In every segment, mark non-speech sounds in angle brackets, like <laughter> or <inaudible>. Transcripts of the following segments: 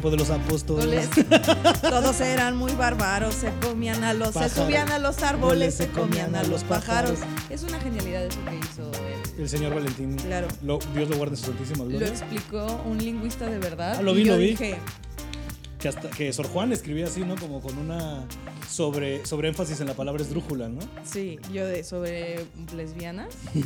tiempo de los apóstoles. <laughs> todos eran muy bárbaros, se comían a los, Pájaros. se subían a los árboles, se comían a los pájaros. Es una genialidad eso que hizo él. El señor Valentín. Claro. Lo- Dios lo guarde en su santísima Lo gloria. explicó un lingüista de verdad. Ah, lo y vi, yo lo vi. dije, Que, hasta, que Sor Juan escribía así, ¿no? Como con una sobre, sobre énfasis en la palabra esdrújula, ¿no? Sí, yo de sobre lesbianas. <laughs> A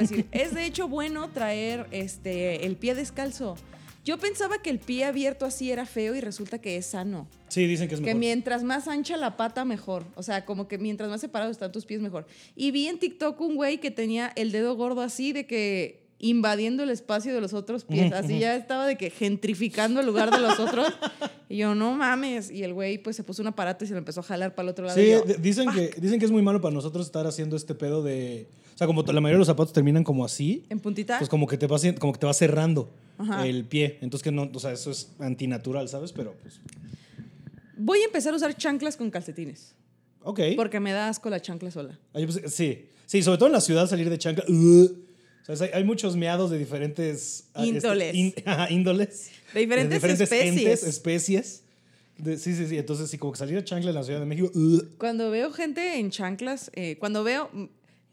decir, es de hecho bueno traer este el pie descalzo. Yo pensaba que el pie abierto así era feo y resulta que es sano. Sí, dicen que es Que mejor. mientras más ancha la pata, mejor. O sea, como que mientras más separados están tus pies, mejor. Y vi en TikTok un güey que tenía el dedo gordo así de que invadiendo el espacio de los otros pies. Así ya estaba de que gentrificando el lugar de los otros. <laughs> Y yo, no mames. Y el güey pues se puso un aparato y se lo empezó a jalar para el otro lado. Sí, yo, dicen que, dicen que es muy malo para nosotros estar haciendo este pedo de... O sea, como la mayoría de los zapatos terminan como así, en puntita. pues como que te va, como que te va cerrando Ajá. el pie. Entonces que no, o sea, eso es antinatural, ¿sabes? Pero pues... Voy a empezar a usar chanclas con calcetines. Ok. Porque me da asco la chancla sola. Pensé- sí, sí, sobre todo en la ciudad salir de chancla. uh, o sea, hay, muchos meados de diferentes ah, este, Índoles. <laughs> ajá, índoles. De diferentes especies. entes, especies. De- sí, sí, sí. Entonces, sí, como que salir de chancla en la Ciudad de México. uh, Cuando veo gente en chanclas, eh, cuando veo, mm,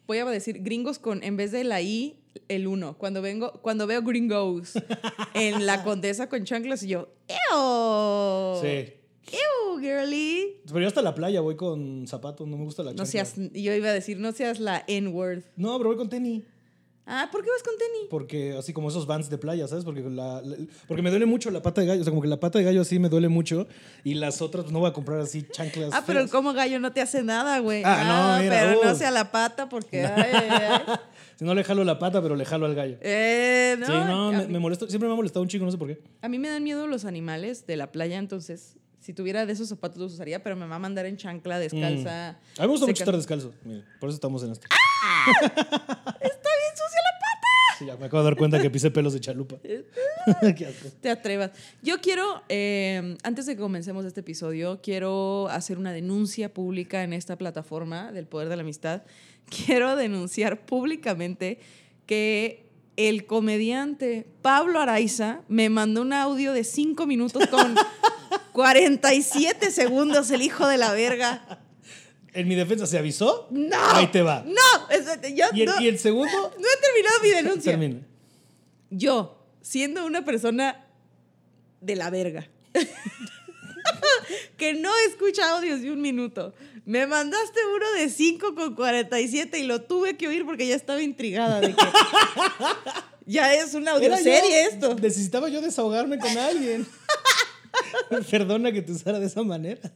voy a decir gringos con, en vez de la I, el 1. Cuando, vengo, cuando veo gringos en la <laughs> condesa con chanclas, y yo, ¡Ew! sí. ¡Ew, girly! Pero yo hasta la playa voy con zapatos, no me gusta la chancla. No seas, yo iba a decir, no seas la N-word. No, pero voy con tenis. Ah, ¿por qué vas con tenis? Porque así como esos vans de playa, ¿sabes? Porque, la, la- porque me duele mucho la pata de gallo. O sea, como que la pata de gallo así me duele mucho. Y las otras, pues no voy a comprar así chanclas. Ah, pero el como gallo no te hace nada, güey. Ah, no, mira, pero no uh. sea la pata porque... <laughs> ay, ay, ay. <laughs> Si no le jalo la pata, pero le jalo al gallo. Eh, no, sí, no, me, me molesta. Siempre me ha molestado un chico, no sé por qué. a mí me dan miedo los animales de la playa, entonces si tuviera de esos zapatos los usaría, pero me va a mandar en chancla, descalza. A mí me gusta mucho estar descalzo. Mire, por eso estamos en esto. ¡Está bien sucia la pata! Sí, ya me acabo de dar cuenta que pisé pelos de chalupa. <laughs> <laughs> Qué asco. Te atrevas. Yo quiero, eh, antes de que comencemos este episodio, quiero hacer una denuncia pública en esta plataforma del poder de la amistad. <laughs> Quiero denunciar públicamente que el comediante Pablo Araiza me mandó un audio de cinco minutos con 47 segundos, el hijo de la verga. En mi defensa, ¿se avisó? ¡No! Ahí te va. ¡No! Es- yo ¿Y el, no, y el segundo? no he terminado mi <laughs> denuncia. Termina. Yo, siendo una persona de la verga, <laughs> que no escucha audios de un minuto, me mandaste uno de 5 con 47 y lo tuve que oír porque ya estaba intrigada de que <laughs> ya es una audioserie esto. Necesitaba yo desahogarme con alguien. <laughs> Perdona que te usara de esa manera.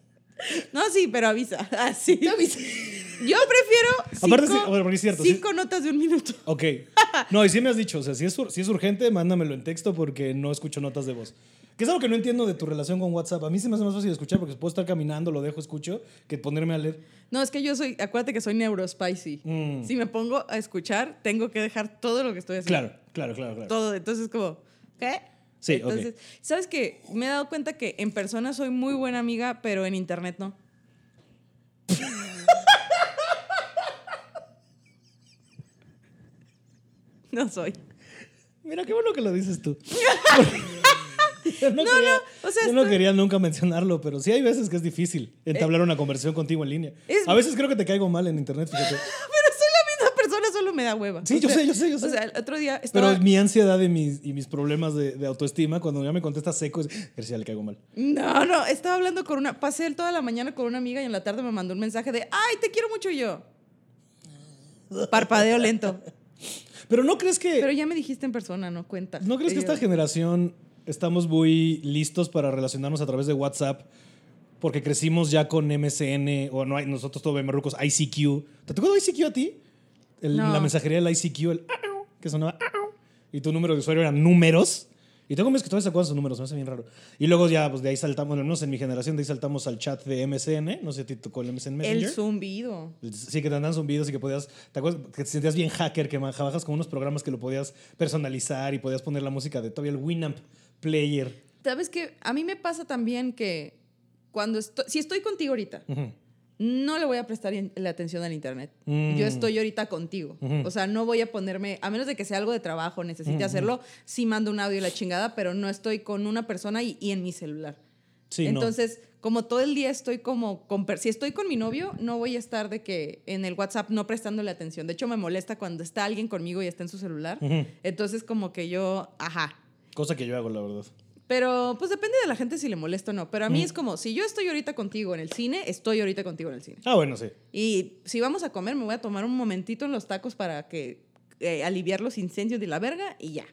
No, sí, pero avisa. <laughs> Así. Yo prefiero Aparte, cinco, sí, bueno, porque es cierto, sí. cinco notas de un minuto. <laughs> Ok. No, y sí me has dicho, o sea, si es, si es urgente, mándamelo en texto porque no escucho notas de voz. Que es algo que no entiendo de tu relación con WhatsApp. A mí se me hace más fácil escuchar porque puedo estar caminando, lo dejo, escucho, que ponerme a leer. No, es que yo soy, acuérdate que soy neurospicy. Mm. Si me pongo a escuchar, tengo que dejar todo lo que estoy haciendo. Claro, claro, claro, claro. todo. Entonces, como, ¿qué? Sí. Entonces, ¿sabes qué? Me he dado cuenta que en persona soy muy buena amiga, pero en internet no. no soy. Mira, qué bueno que lo dices tú. Yo <laughs> no, No, quería, no, o sea, yo no estoy- quería nunca mencionarlo, pero sí hay veces que es difícil entablar una conversación contigo en línea. es- A veces creo que te caigo mal en internet, fíjate. <laughs> Pero soy la misma persona, solo me da hueva. Sí, O yo sea, sé, yo sé, yo sé. O sea, el otro día estaba... Pero mi ansiedad y mis, y mis problemas de, de autoestima, cuando ya me contestas seco, es, García, le caigo mal. No, no, estaba hablando con una... Pasé toda la mañana con una amiga y en la tarde me mandó un mensaje de, ay, te quiero mucho y yo. Parpadeo lento. <laughs> Pero no crees que... Pero ya me dijiste en persona, no cuenta. ¿No crees que esta generación estamos muy listos para relacionarnos a través de WhatsApp? Porque crecimos ya con MSN, o no hay, nosotros todos bemarrucos, ICQ. ¿Te tocó ICQ a ti? El- No. La mensajería del ICQ, el que sonaba y tu número de usuario eran números. Y tengo amigos que todavía se acuerdan sus números, me hace bien raro. Y luego ya, pues de ahí saltamos, bueno, no sé, en mi generación, de ahí saltamos al chat de MSN. No sé si te tocó el MSN Messenger. El zumbido. Sí, que te andan zumbidos y que podías. ¿Te acuerdas? Que te sentías bien hacker, que bajas con unos programas que lo podías personalizar y podías poner la música de todavía el Winamp Player. ¿Sabes qué? A mí me pasa también que cuando estoy, si estoy contigo ahorita Ujú. No le voy a prestar la atención al internet. Mm. Yo estoy ahorita contigo. O sea, no voy a ponerme, a menos de que sea algo de trabajo, necesite hacerlo, sí mando un audio y la chingada, pero no estoy con una persona y, y en mi celular. Sí, no. Entonces, como todo el día estoy como, con si estoy con mi novio, no voy a estar de que en el WhatsApp no prestándole atención. De hecho, me molesta cuando está alguien conmigo y está en su celular. Entonces, como que yo, ajá. Cosa que yo hago, la verdad. Pero pues depende de la gente si le molesta o no. Pero a mí es como, si yo estoy ahorita contigo en el cine, estoy ahorita contigo en el cine. Ah, bueno, sí. Y si vamos a comer, me voy a tomar un momentito en los tacos para que eh, aliviar los incendios de la verga y ya.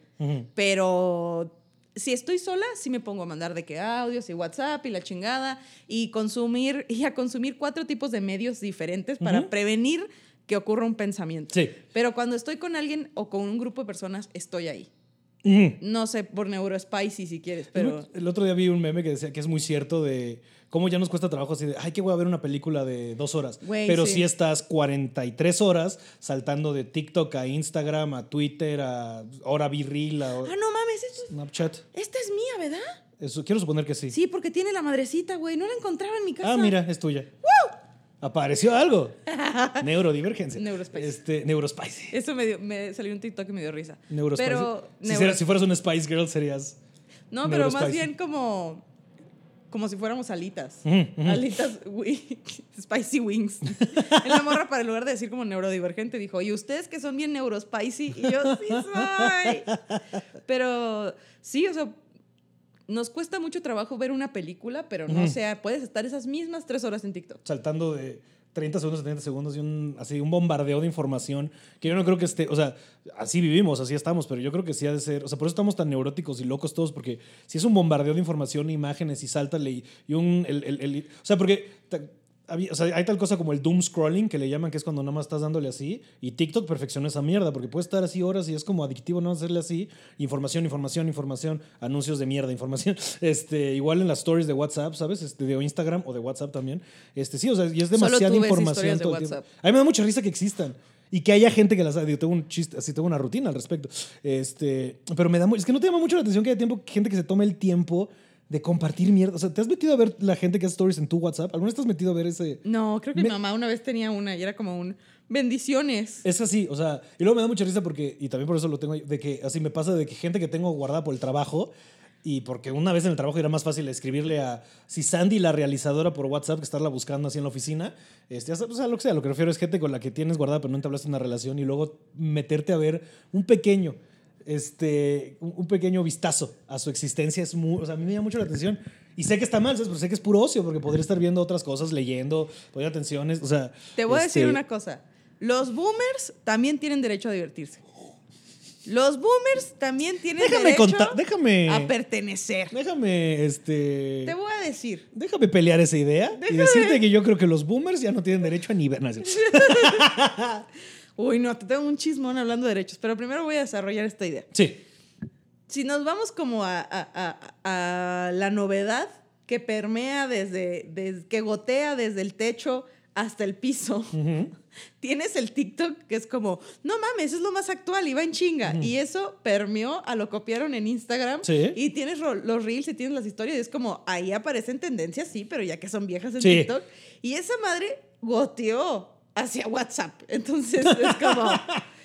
Pero si estoy sola, sí me pongo a mandar de que audios y WhatsApp y la chingada y consumir <laughs> y a consumir cuatro tipos de medios diferentes para prevenir que ocurra un pensamiento. Sí. Pero cuando estoy con alguien o con un grupo de personas, estoy ahí. Ujú. No sé por neurospicy si quieres, pero El otro día vi un meme que decía que es muy cierto de cómo ya nos cuesta trabajo así de, ay, que voy a ver una película de dos horas. Pero sí. si estás 43 horas saltando de TikTok a Instagram, a Twitter, a ahora Virreel, a Ah, no mames, esto- Snapchat. esta es mía, ¿verdad? Eso, quiero suponer que sí. Sí, porque tiene la madrecita, güey. No la encontraba en mi casa. Ah, mira, es tuya. Apareció algo. <laughs> Neurodivergencia. Neurospice. Este, Neurospice. Eso me, dio, me salió un TikTok y me dio risa. Neurospice. Pero, si, neuro- fueras- si fueras una Spice Girl serías... no, pero más bien como, como si fuéramos alitas. Alitas, <laughs> spicy wings. <laughs> en la morra, para en lugar de decir como neurodivergente, dijo, y ustedes que son bien neurospicy. Y yo, sí soy. Pero sí, o sea, nos cuesta mucho trabajo ver una película, pero no Ujú. sea, puedes estar esas mismas tres horas en TikTok. saltando de 30 segundos a 30 segundos y un, así, un bombardeo de información que yo no creo que esté, o sea, así vivimos, así estamos, pero yo creo que sí ha de ser, o sea, por eso estamos tan neuróticos y locos todos, porque si es un bombardeo de información, imágenes y sáltale y, y un, el, el- el- o sea, porque... o sea, hay tal cosa como el doom scrolling que le llaman, que es cuando nada más estás dándole así. Y TikTok perfeccionó esa mierda, porque puede estar así horas y es como adictivo no hacerle así. Información, información, información, anuncios de mierda, información. <laughs> Este, igual en las stories de WhatsApp, ¿sabes? Este, de Instagram o de WhatsApp también. Este, sí, o sea, y es demasiada información. todo el tiempo. A mí me da mucha risa que existan. Y que haya gente que las haga. Tengo un chiste, así tengo una rutina al respecto. Este, pero me da es que no te llama mucho la atención que haya tiempo, gente que se tome el tiempo de compartir mierda. O sea, ¿te has metido a ver la gente que hace stories en tu WhatsApp? ¿Alguna vez te has metido a ver ese? No, creo que Me- mi mamá una vez tenía una y era como un bendiciones. Es así, o sea, y luego me da mucha risa porque, y también por eso lo tengo, de que así me pasa de que gente que tengo guardada por el trabajo, y porque una vez en el trabajo era más fácil escribirle a, si Sandy, la realizadora por WhatsApp, que estarla buscando así en la oficina, este, o sea, lo que sea, lo que refiero es gente con la que tienes guardada pero no entablaste una relación y luego meterte a ver un pequeño, este, un, pequeño vistazo a su existencia es muy, o sea, a mí me llama mucho la atención. Y sé que está mal, ¿sabes? Pero sé que es puro ocio, porque podría estar viendo otras cosas, leyendo, poniendo atenciones, o sea... Te voy a decir este, una cosa. Los boomers también tienen derecho a divertirse. Los boomers también tienen Déjame derecho contar, déjame... a pertenecer. Déjame, este. Te voy a decir. Déjame pelear esa idea y decirte que yo creo que los boomers ya no tienen derecho a ni ver. <laughs> Uy, no, te tengo un chismón hablando de derechos, pero primero voy a desarrollar esta idea. Sí. Si nos vamos como a, a- a- a la novedad que permea desde, desde, que gotea desde el techo hasta el piso, Ujú. <laughs> tienes el TikTok que es como, no mames, es lo más actual y va en chinga. Y eso permeó a lo copiaron en Instagram. Sí. Y tienes los reels y tienes las historias. Y es como, ahí aparecen tendencias, sí, pero ya que son viejas en Sí. TikTok. Y esa madre goteó hacia WhatsApp. Entonces es como,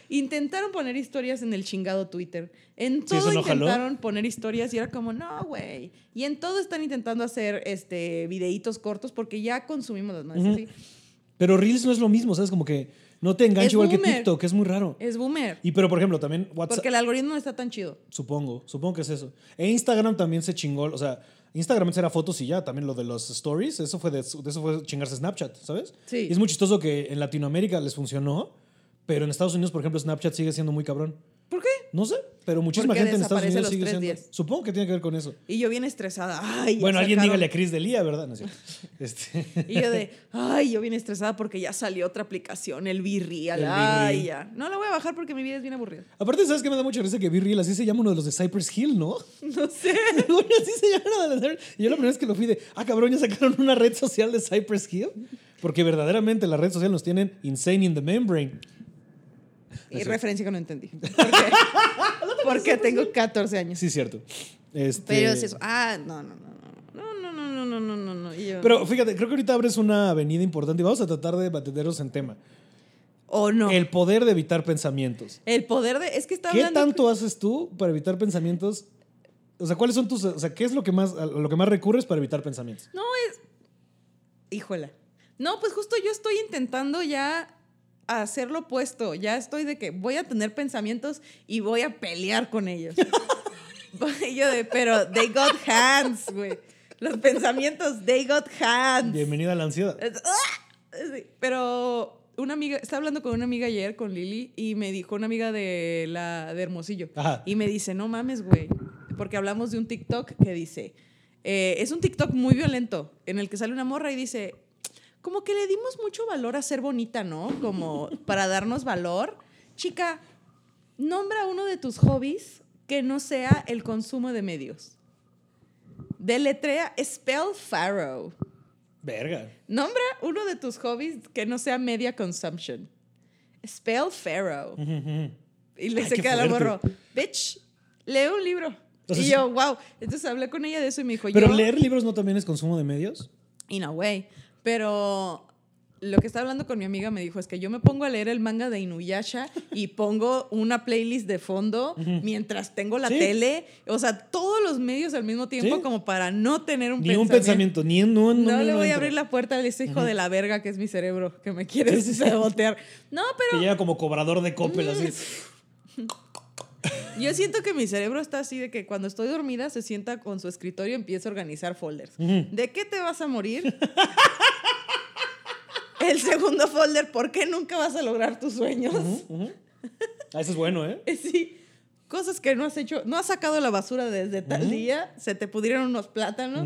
intentaron poner historias en el chingado Twitter. En Sí, todo jaló. intentaron poner historias y era como, no, güey. Y en todo están intentando hacer este, videitos cortos porque ya consumimos las más. Pero Reels no es lo mismo, ¿sabes? Como que no te engancha igual que. TikTok, es muy raro. Es boomer. Y pero, por ejemplo, también WhatsApp. Porque el algoritmo no está tan chido. Supongo, supongo que es eso. E Instagram también se chingó, o sea, Instagram era fotos y ya, también lo de los stories, eso fue de, de eso fue chingarse Snapchat, ¿sabes? Sí. Y es muy chistoso que en Latinoamérica les funcionó, pero en Estados Unidos, por ejemplo, Snapchat sigue siendo muy cabrón. ¿Por qué? No sé, pero muchísima Porque gente en Estados Unidos sigue siendo. días. Supongo que tiene que ver con eso. Y yo bien estresada. Ay, Bueno, alguien dígale a Chris Delia, ¿verdad? No. <laughs> Este, Y yo de, ay, yo bien estresada porque ya salió otra aplicación, el Virreal. Ay, ya. No la voy a bajar porque mi vida es bien aburrida. Aparte, ¿sabes qué me da mucha risa que Virreal así se llama uno de los de Cypress Hill, ¿no? <laughs> No sé. <laughs> Coño, así se llama uno de los- Y yo la primera vez que lo fui de, ah, cabrón, ya sacaron una red social de Cypress Hill. Porque verdaderamente la red social nos tienen insane in the membrane. Y Eso. referencia que no entendí. ¿Por qué? Porque tengo 14 años. Sí, cierto. Este, Pero es eso. Ah, no, no, no. No, no, no, no, no, no, no, no. Y yo. Pero fíjate, creo que ahorita abres una avenida importante y vamos a tratar de mantenernos en tema. o no. El, El poder de evitar pensamientos. poder de. Es que está ¿Qué hablando. tanto haces tú para evitar pensamientos? O sea, ¿cuáles son tus. O sea, ¿qué es lo que más, a lo que más recurres para evitar pensamientos? No es. Híjola. No, pues justo yo estoy intentando ya hacer lo opuesto. Ya estoy de que voy a tener pensamientos y voy a pelear con ellos. <laughs> Y yo de, pero they got hands, güey. Los pensamientos, they got hands. Bienvenida a la ansiedad. ¡ah! Pero una amiga, estaba hablando con una amiga ayer, con Lili, y me dijo, una amiga de la de Hermosillo, Ajá. y me dice, no mames, güey, porque hablamos de un TikTok que dice, eh, es un TikTok muy violento, en el que sale una morra y dice, como que le dimos mucho valor a ser bonita, ¿no? Como <laughs> para darnos valor. Chica, nombra uno de tus hobbies que no sea el consumo de medios. Deletrea Spell Pharaoh. Verga. Nombra uno de tus hobbies que no sea media consumption. Spell Pharaoh. <laughs> Y le Ay, se queda la morro. Bitch, lee un libro. Entonces, y yo, wow. Entonces hablé con ella de eso y me dijo, Pero yo, leer libros no también es consumo de medios. In a way. Pero lo que estaba hablando con mi amiga me dijo es que yo me pongo a leer el manga de Inuyasha <laughs> y pongo una playlist de fondo mientras tengo la Sí. tele. O sea, todos los medios al mismo tiempo Sí. como para no tener un Ni pensamiento. un pensamiento, ni en no, No, no, le voy a abrir la puerta a ese hijo de la verga que es mi cerebro, que me quiere sabotear. No, Que pero llega como cobrador de Coppel, así. yo siento que mi cerebro está así de que cuando estoy dormida se sienta con su escritorio y empieza a organizar folders. ¿De qué te vas a morir? <laughs> El segundo folder, ¿por qué nunca vas a lograr tus sueños? Ah, eso es bueno, ¿eh? <laughs> Sí. Cosas que no has hecho, no has sacado la basura desde tal día, se te pudrieron unos plátanos.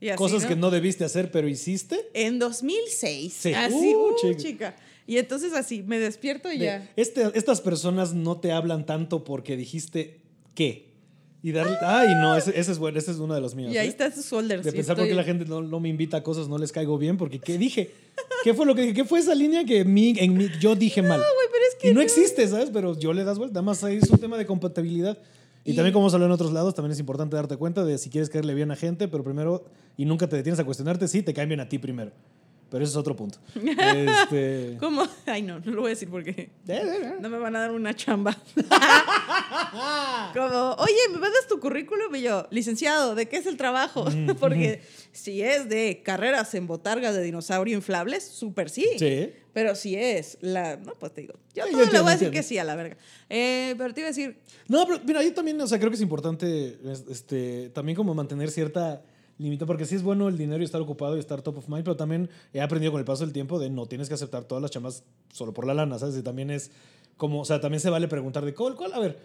y así, Cosas que no debiste hacer, pero hiciste. En 2006. Sí. Así, Uh, uh, chica. chica. Y entonces así, me despierto y de, ya. este- estas personas no te hablan tanto porque dijiste qué. Y darle. Ay, no, ese, ese es bueno, ese es uno de los míos. Y ahí ¿eh? está sus folders. De pensar por estoy- qué la gente no, no me invita a cosas, no les caigo bien, porque ¿qué dije? ¿Qué fue lo que dije? ¿Qué fue esa línea que mi, en mí, yo dije mal? Güey, pero es que y no existe, ¿sabes? Pero yo le das vuelta. Además, ahí es un tema de compatibilidad. Y, Y- también, como hablado en otros lados, también es importante darte cuenta de si quieres caerle bien a gente, pero primero, y nunca te detienes a cuestionarte si te caen bien a ti primero. Pero ese es otro punto. <laughs> Este, ¿Cómo? <laughs> Ay, no, no lo voy a decir porque eh, eh, eh. no me van a dar una chamba. <laughs> Como, oye, ¿me mandas tu currículum? Y yo, licenciado, ¿de qué es el trabajo? porque si es de carreras en botargas de dinosaurio inflables, súper sí. Sí. Pero si es la. No, pues te digo. Yo Sí, todo yo le entiendo, voy a decir entiendo. que sí a la verga. Eh, pero te iba a decir, No, pero mira, yo también, o sea, creo que es importante es- este, también como mantener cierta límite, porque sí es bueno el dinero y estar ocupado y estar top of mind, pero también he aprendido con el paso del tiempo de no tienes que aceptar todas las chamas solo por la lana, ¿sabes? Y también es como, o sea, también se vale preguntar de cuál, cuál, a ver,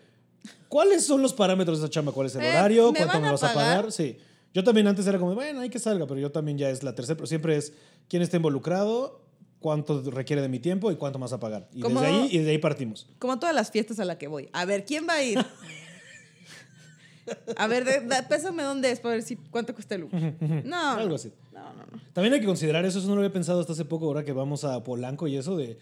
¿cuáles son los parámetros de esa chamba? ¿Cuál es el Eh, horario? ¿me ¿Cuánto me vas a pagar? pagar? Sí. Yo también antes era como, bueno, hay que salga, pero yo también ya es la tercera, pero siempre es quién está involucrado, cuánto requiere de mi tiempo y cuánto más a pagar. Y Como- desde ahí y de ahí partimos. como todas las fiestas a la que voy. A ver, ¿quién va a ir? <laughs> A ver, de- da- pésame dónde es para ver si cuánto cuesta el Uber. <laughs> No, Algo así. No, no, no. También hay que considerar eso, eso no lo había pensado hasta hace poco, ahora que vamos a Polanco y eso de,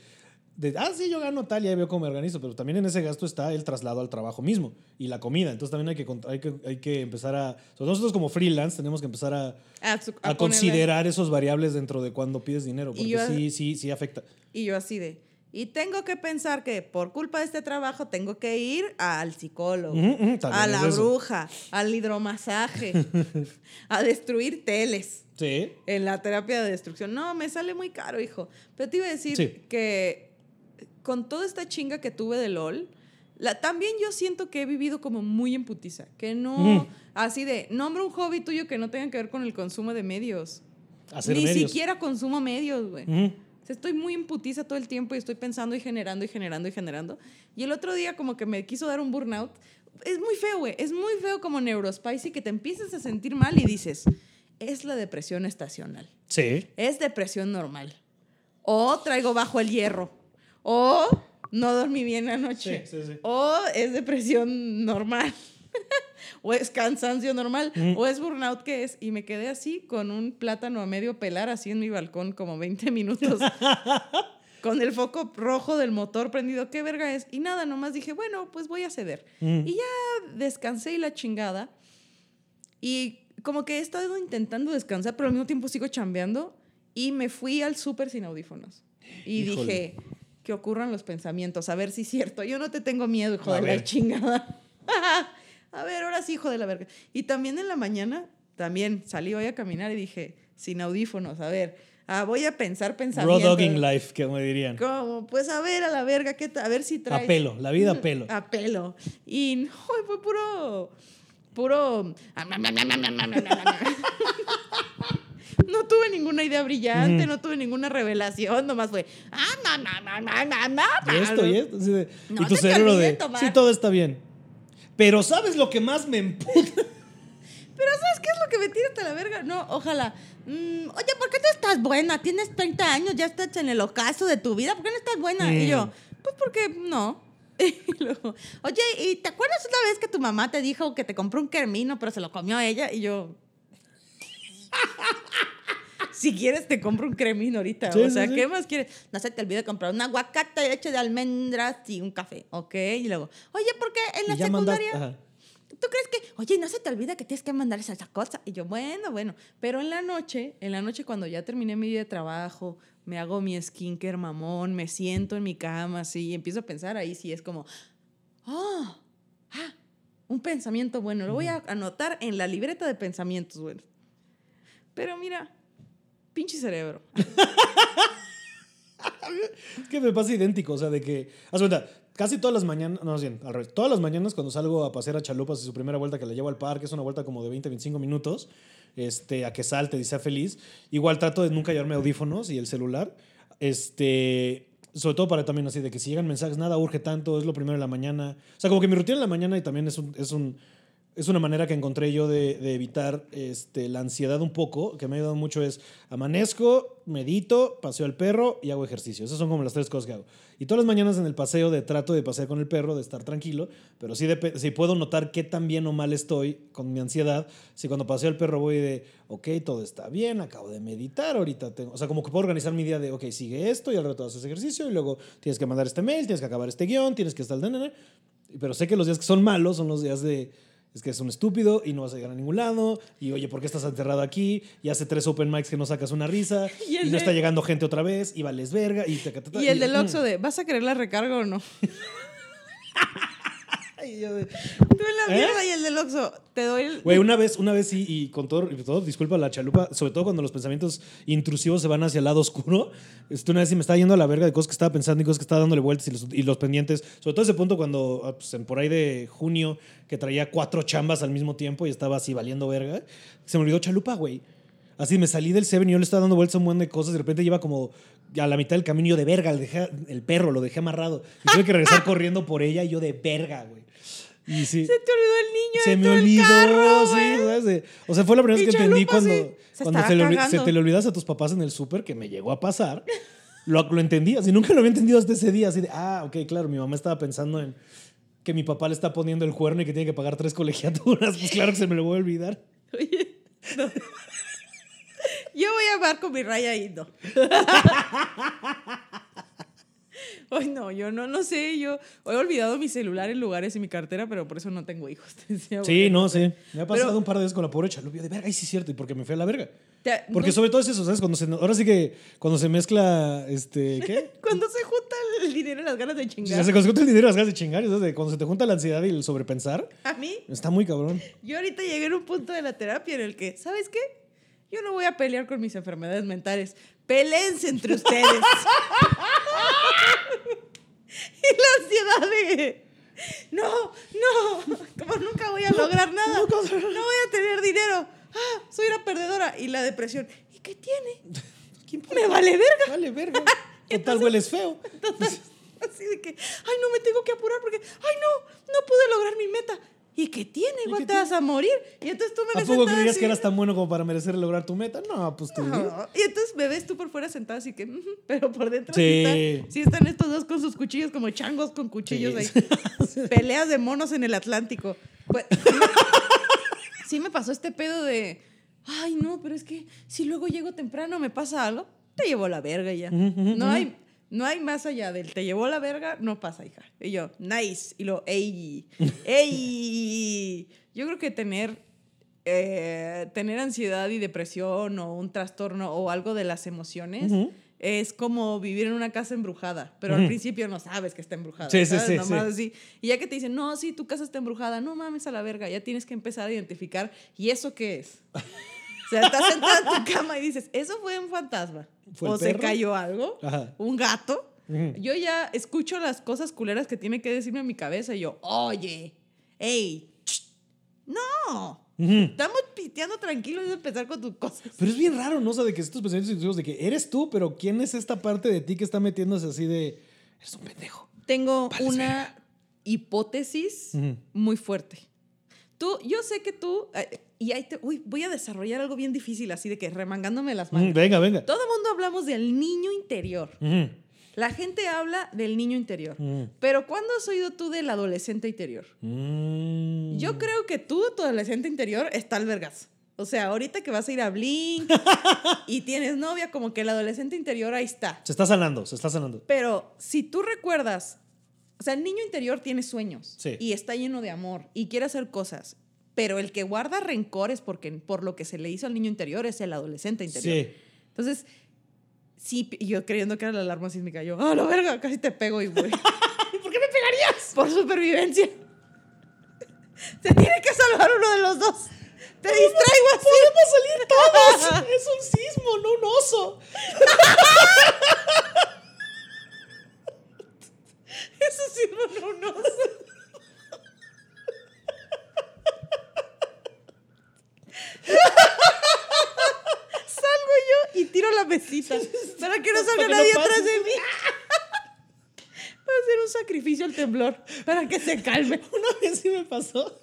de ah, sí, yo gano tal y ahí veo cómo me organizo, pero también en ese gasto está el traslado al trabajo mismo y la comida. Entonces también hay que, hay que, hay que empezar a, nosotros como freelance tenemos que empezar a, A, su- a a ponerle- considerar esos variables dentro de cuando pides dinero, porque yo- sí, sí, sí afecta. Y yo así de, y tengo que pensar que por culpa de este trabajo tengo que ir al psicólogo, a la bruja, al hidromasaje, <laughs> a destruir teles. Sí. en la terapia de destrucción. No, me sale muy caro, hijo. Pero te iba a decir Sí. que con toda esta chinga que tuve de LOL, la, también yo siento que he vivido como muy en putiza. Que no, así de, nombra un hobby tuyo que no tenga que ver con el consumo de medios. Hacer Ni medios. siquiera consumo medios, güey. O sea, estoy muy en putiza todo el tiempo y estoy pensando y generando y generando y generando. Y el otro día como que me quiso dar un burnout. Es muy feo, güey. Es muy feo como neurospicy que te empiezas a sentir mal y dices, es la depresión estacional. Sí. Es depresión normal. O traigo bajo el hierro. O no dormí bien anoche. Sí, sí, sí. O es depresión normal. <laughs> o es cansancio normal. O es burnout que es. Y me quedé así con un plátano a medio pelar así en mi balcón como 20 minutos. <laughs> con el foco rojo del motor prendido. ¿Qué verga es? Y nada, nomás dije, bueno, pues voy a ceder. Mm. Y ya descansé y la chingada. Y como que he estado intentando descansar, pero al mismo tiempo sigo chambeando y me fui al súper sin audífonos. Y Híjole. dije, que ocurran los pensamientos, a ver si es cierto. Yo no te tengo miedo, hijo A de la chingada. <laughs> a ver, ahora sí, hijo de la verga. Y también en la mañana, también salí hoy a caminar y dije, sin audífonos, a ver, ah, voy a pensar Raw pensamientos. dogging life, que me dirían. ¿Cómo? Pues a ver, a la verga, ¿qué a ver si traes. A pelo, la vida a pelo. A pelo. Y no, fue puro. Puro. No tuve ninguna idea brillante, no tuve ninguna revelación, nomás fue. "Ah, Y esto, y esto. de- No y tu cerebro de. tomar. Sí, todo está bien. Pero ¿sabes lo que más me emputa? Pero ¿sabes qué es lo que me tira hasta la verga? No, ojalá. Mm, oye, ¿por qué no estás buena? Tienes 30 años, ya estás en el ocaso de tu vida. ¿Por qué no estás buena? Y yo, Mm. pues porque no. <laughs> Y luego, oye, ¿y te acuerdas una vez que tu mamá te dijo que te compró un kermino, pero se lo comió ella? Y yo, si quieres te compro un cremino ahorita. Sí, o sí, sea, sí. ¿qué más quieres? No se te olvide comprar un aguacate leche de almendras y un café, ¿ok? Y luego, oye, ¿por qué en la secundaria... ¿Tú crees que, oye, no se te olvida que tienes que mandar esa cosa? Y yo, bueno, bueno. Pero en la noche, en la noche cuando ya terminé mi día de trabajo, me hago mi skincare mamón, me siento en mi cama así y empiezo a pensar ahí sí es como, oh, ah, un pensamiento bueno. Lo voy a anotar en la libreta de pensamientos buenos. Pero mira, pinche cerebro. Es <laughs> que me pasa idéntico, o sea, de que, haz cuenta, casi todas las mañanas, no, bien, al revés, todas las mañanas cuando salgo a pasear a Chalupas y su primera vuelta que la llevo al parque, es una vuelta como de 20, 25 minutos, este, a que salte y sea feliz, igual trato de nunca llevarme audífonos y el celular, este, sobre todo para también así, de que si llegan mensajes, nada urge tanto, es lo primero en la mañana, o sea, como que mi rutina en la mañana y también es un... Es un es una manera que encontré yo de, evitar este, la ansiedad un poco, que me ha ayudado mucho es amanezco, medito, paseo al perro y hago ejercicio. Esas son como las tres cosas que hago. Y todas las mañanas en el paseo de trato de pasear con el perro, de estar tranquilo, pero sí, sí puedo notar qué tan bien o mal estoy con mi ansiedad. Si cuando paseo al perro voy de, ok, todo está bien, acabo de meditar, ahorita tengo... O sea, como que puedo organizar mi día de, ok, sigue esto y al rato haces ejercicio y luego tienes que mandar este mail, tienes que acabar este guion, tienes que estar... Pero sé que los días que son malos son los días de es que es un estúpido y no vas a llegar a ningún lado. Y oye, ¿por qué estás enterrado aquí? Y hace tres open mics que no sacas una risa. <laughs> Y no de- está llegando gente otra vez. Y vales verga. Y, Y el del mm. Oxxo de, ¿vas a querer la recarga o no? <laughs> Y yo de- Tú en la ¿Eh? mierda y el del Oxxo, te doy el... Güey, una vez, una vez sí, y con todo, y todo, disculpa la chalupa, sobre todo cuando los pensamientos intrusivos se van hacia el lado oscuro. Este, una vez sí me estaba yendo a la verga de cosas que estaba pensando y cosas que estaba dándole vueltas y los, y los pendientes. Sobre todo ese punto cuando, ah, pues, en por ahí de junio, que traía cuatro chambas al mismo tiempo y estaba así valiendo verga. Se me olvidó chalupa, güey. Así me salí del Seven y yo le estaba dando vueltas a un buen de cosas y de repente lleva como a la mitad del camino y yo de verga, le dejé, el perro lo dejé amarrado. Y tuve que regresar <laughs> corriendo por ella y yo de verga, güey. Y sí. Se te olvidó el niño Se me olvidó, carro, sí, O sea, fue la primera vez que entendí cuando, se cuando se, le te le olvidas a tus papás en el súper, que me llegó a pasar. Lo, lo entendí, así nunca lo había entendido hasta ese día, así de, ah, ok, claro, mi mamá estaba pensando en que mi papá le está poniendo el cuerno y que tiene que pagar tres colegiaturas, pues claro que se me lo voy a olvidar. Oye, no. Yo voy a amar con mi raya y no. <laughs> Ay, no, yo no, no sé, yo he olvidado mi celular en lugares y mi cartera, pero por eso no tengo hijos. <laughs> decía, Sí, no, sí. Me ha pasado Pero- un par de veces con la pobre Chalupia de verga, y sí es cierto, y porque me fui a la verga. Te- Porque pues, sobre todo es eso, ¿sabes? Cuando se, ahora sí que cuando se mezcla, este, <laughs> ¿qué? Cuando se junta el dinero y las ganas de chingar. se consulta el dinero, las ganas de chingar, ¿sabes? Cuando se te junta la ansiedad y el sobrepensar, A mí, está muy cabrón. yo ahorita llegué a un punto de la terapia en el que, ¿sabes qué? Yo no voy a pelear con mis enfermedades mentales. Pelense entre ustedes. <laughs> y la ansiedad de... No, no, como nunca voy a lograr nada, no voy a tener dinero, ah, soy una perdedora. Y la depresión, ¿y qué tiene? ¿Qué importa? Me vale verga. Vale, verga. <laughs> Total, hueles feo. Entonces, así de que, ay, no me tengo que apurar porque, ay, no, no pude lograr mi meta. ¿Y qué tiene? ¿Y Igual te vas a morir. Y entonces tú me ¿A ves poco sentada creías así. que eras tan bueno como para merecer lograr tu meta? No, pues tú. No. Y entonces me ves tú por fuera sentada así que, pero por dentro Sí. sí, está- sí están estos dos con sus cuchillos como changos con cuchillos Sí. ahí. <laughs> Peleas de monos en el Atlántico. Pues, sí me pasó este pedo de, ay no, pero es que si luego llego temprano me pasa algo, te llevo la verga ya. No hay, no hay más allá del te llevó la verga, no pasa, hija. Y yo, nice. Y lo, ey, ey. <laughs> Yo creo que tener eh, tener ansiedad y depresión o un trastorno o algo de las emociones es como vivir en una casa embrujada, pero al principio no sabes que está embrujada. Sí, sí, ¿sabes? sí, Nomás sí. así. Y ya que te dicen, no, sí, tu casa está embrujada, no mames a la verga, ya tienes que empezar a identificar, ¿y eso qué es? Sea, estás sentada en tu cama y dices, ¿eso fue un fantasma? ¿Fue ¿O se cayó algo? Ajá. ¿Un gato? Yo ya escucho las cosas culeras que tiene que decirme en mi cabeza y yo, oye, hey, no, estamos piteando tranquilos de empezar con tus cosas. Pero es bien raro, ¿no? O sea, de que estos pensamientos intrusivos de que eres tú, pero ¿quién es esta parte de ti que está metiéndose así de. Eres un pendejo. Tengo Vales una hipótesis muy fuerte. Tú, yo sé que tú, eh, y ahí te, uy, voy a desarrollar algo bien difícil, así de que remangándome las manos. Venga, venga. Todo el mundo hablamos del niño interior. La gente habla del niño interior. Pero ¿cuándo has oído tú del adolescente interior? Mm. Yo creo que tú, tu adolescente interior, está al vergas. O sea, ahorita que vas a ir a Blink <laughs> y tienes novia, como que el adolescente interior ahí está. Se está sanando, se está sanando. Pero si tú recuerdas, o sea, el niño interior tiene sueños Sí. y está lleno de amor y quiere hacer cosas. Pero el que guarda rencores porque, por lo que se le hizo al niño interior es el adolescente interior. Sí. Entonces, sí, yo creyendo que era la alarma sísmica, yo, ¡ah, la verga! Casi te pego y voy. <laughs> ¿Por qué me pegarías? por supervivencia. Se tiene que salvar uno de los dos. Te distraigo así. ¡Podemos salir <laughs> todos! es un sismo, no un oso. <laughs> Eso sí, no, no, no. Salgo yo y tiro la mesita para que no salga no nadie pase. atrás de mí. <laughs> Va a ser un sacrificio al temblor para que se calme. <laughs> Una vez sí me pasó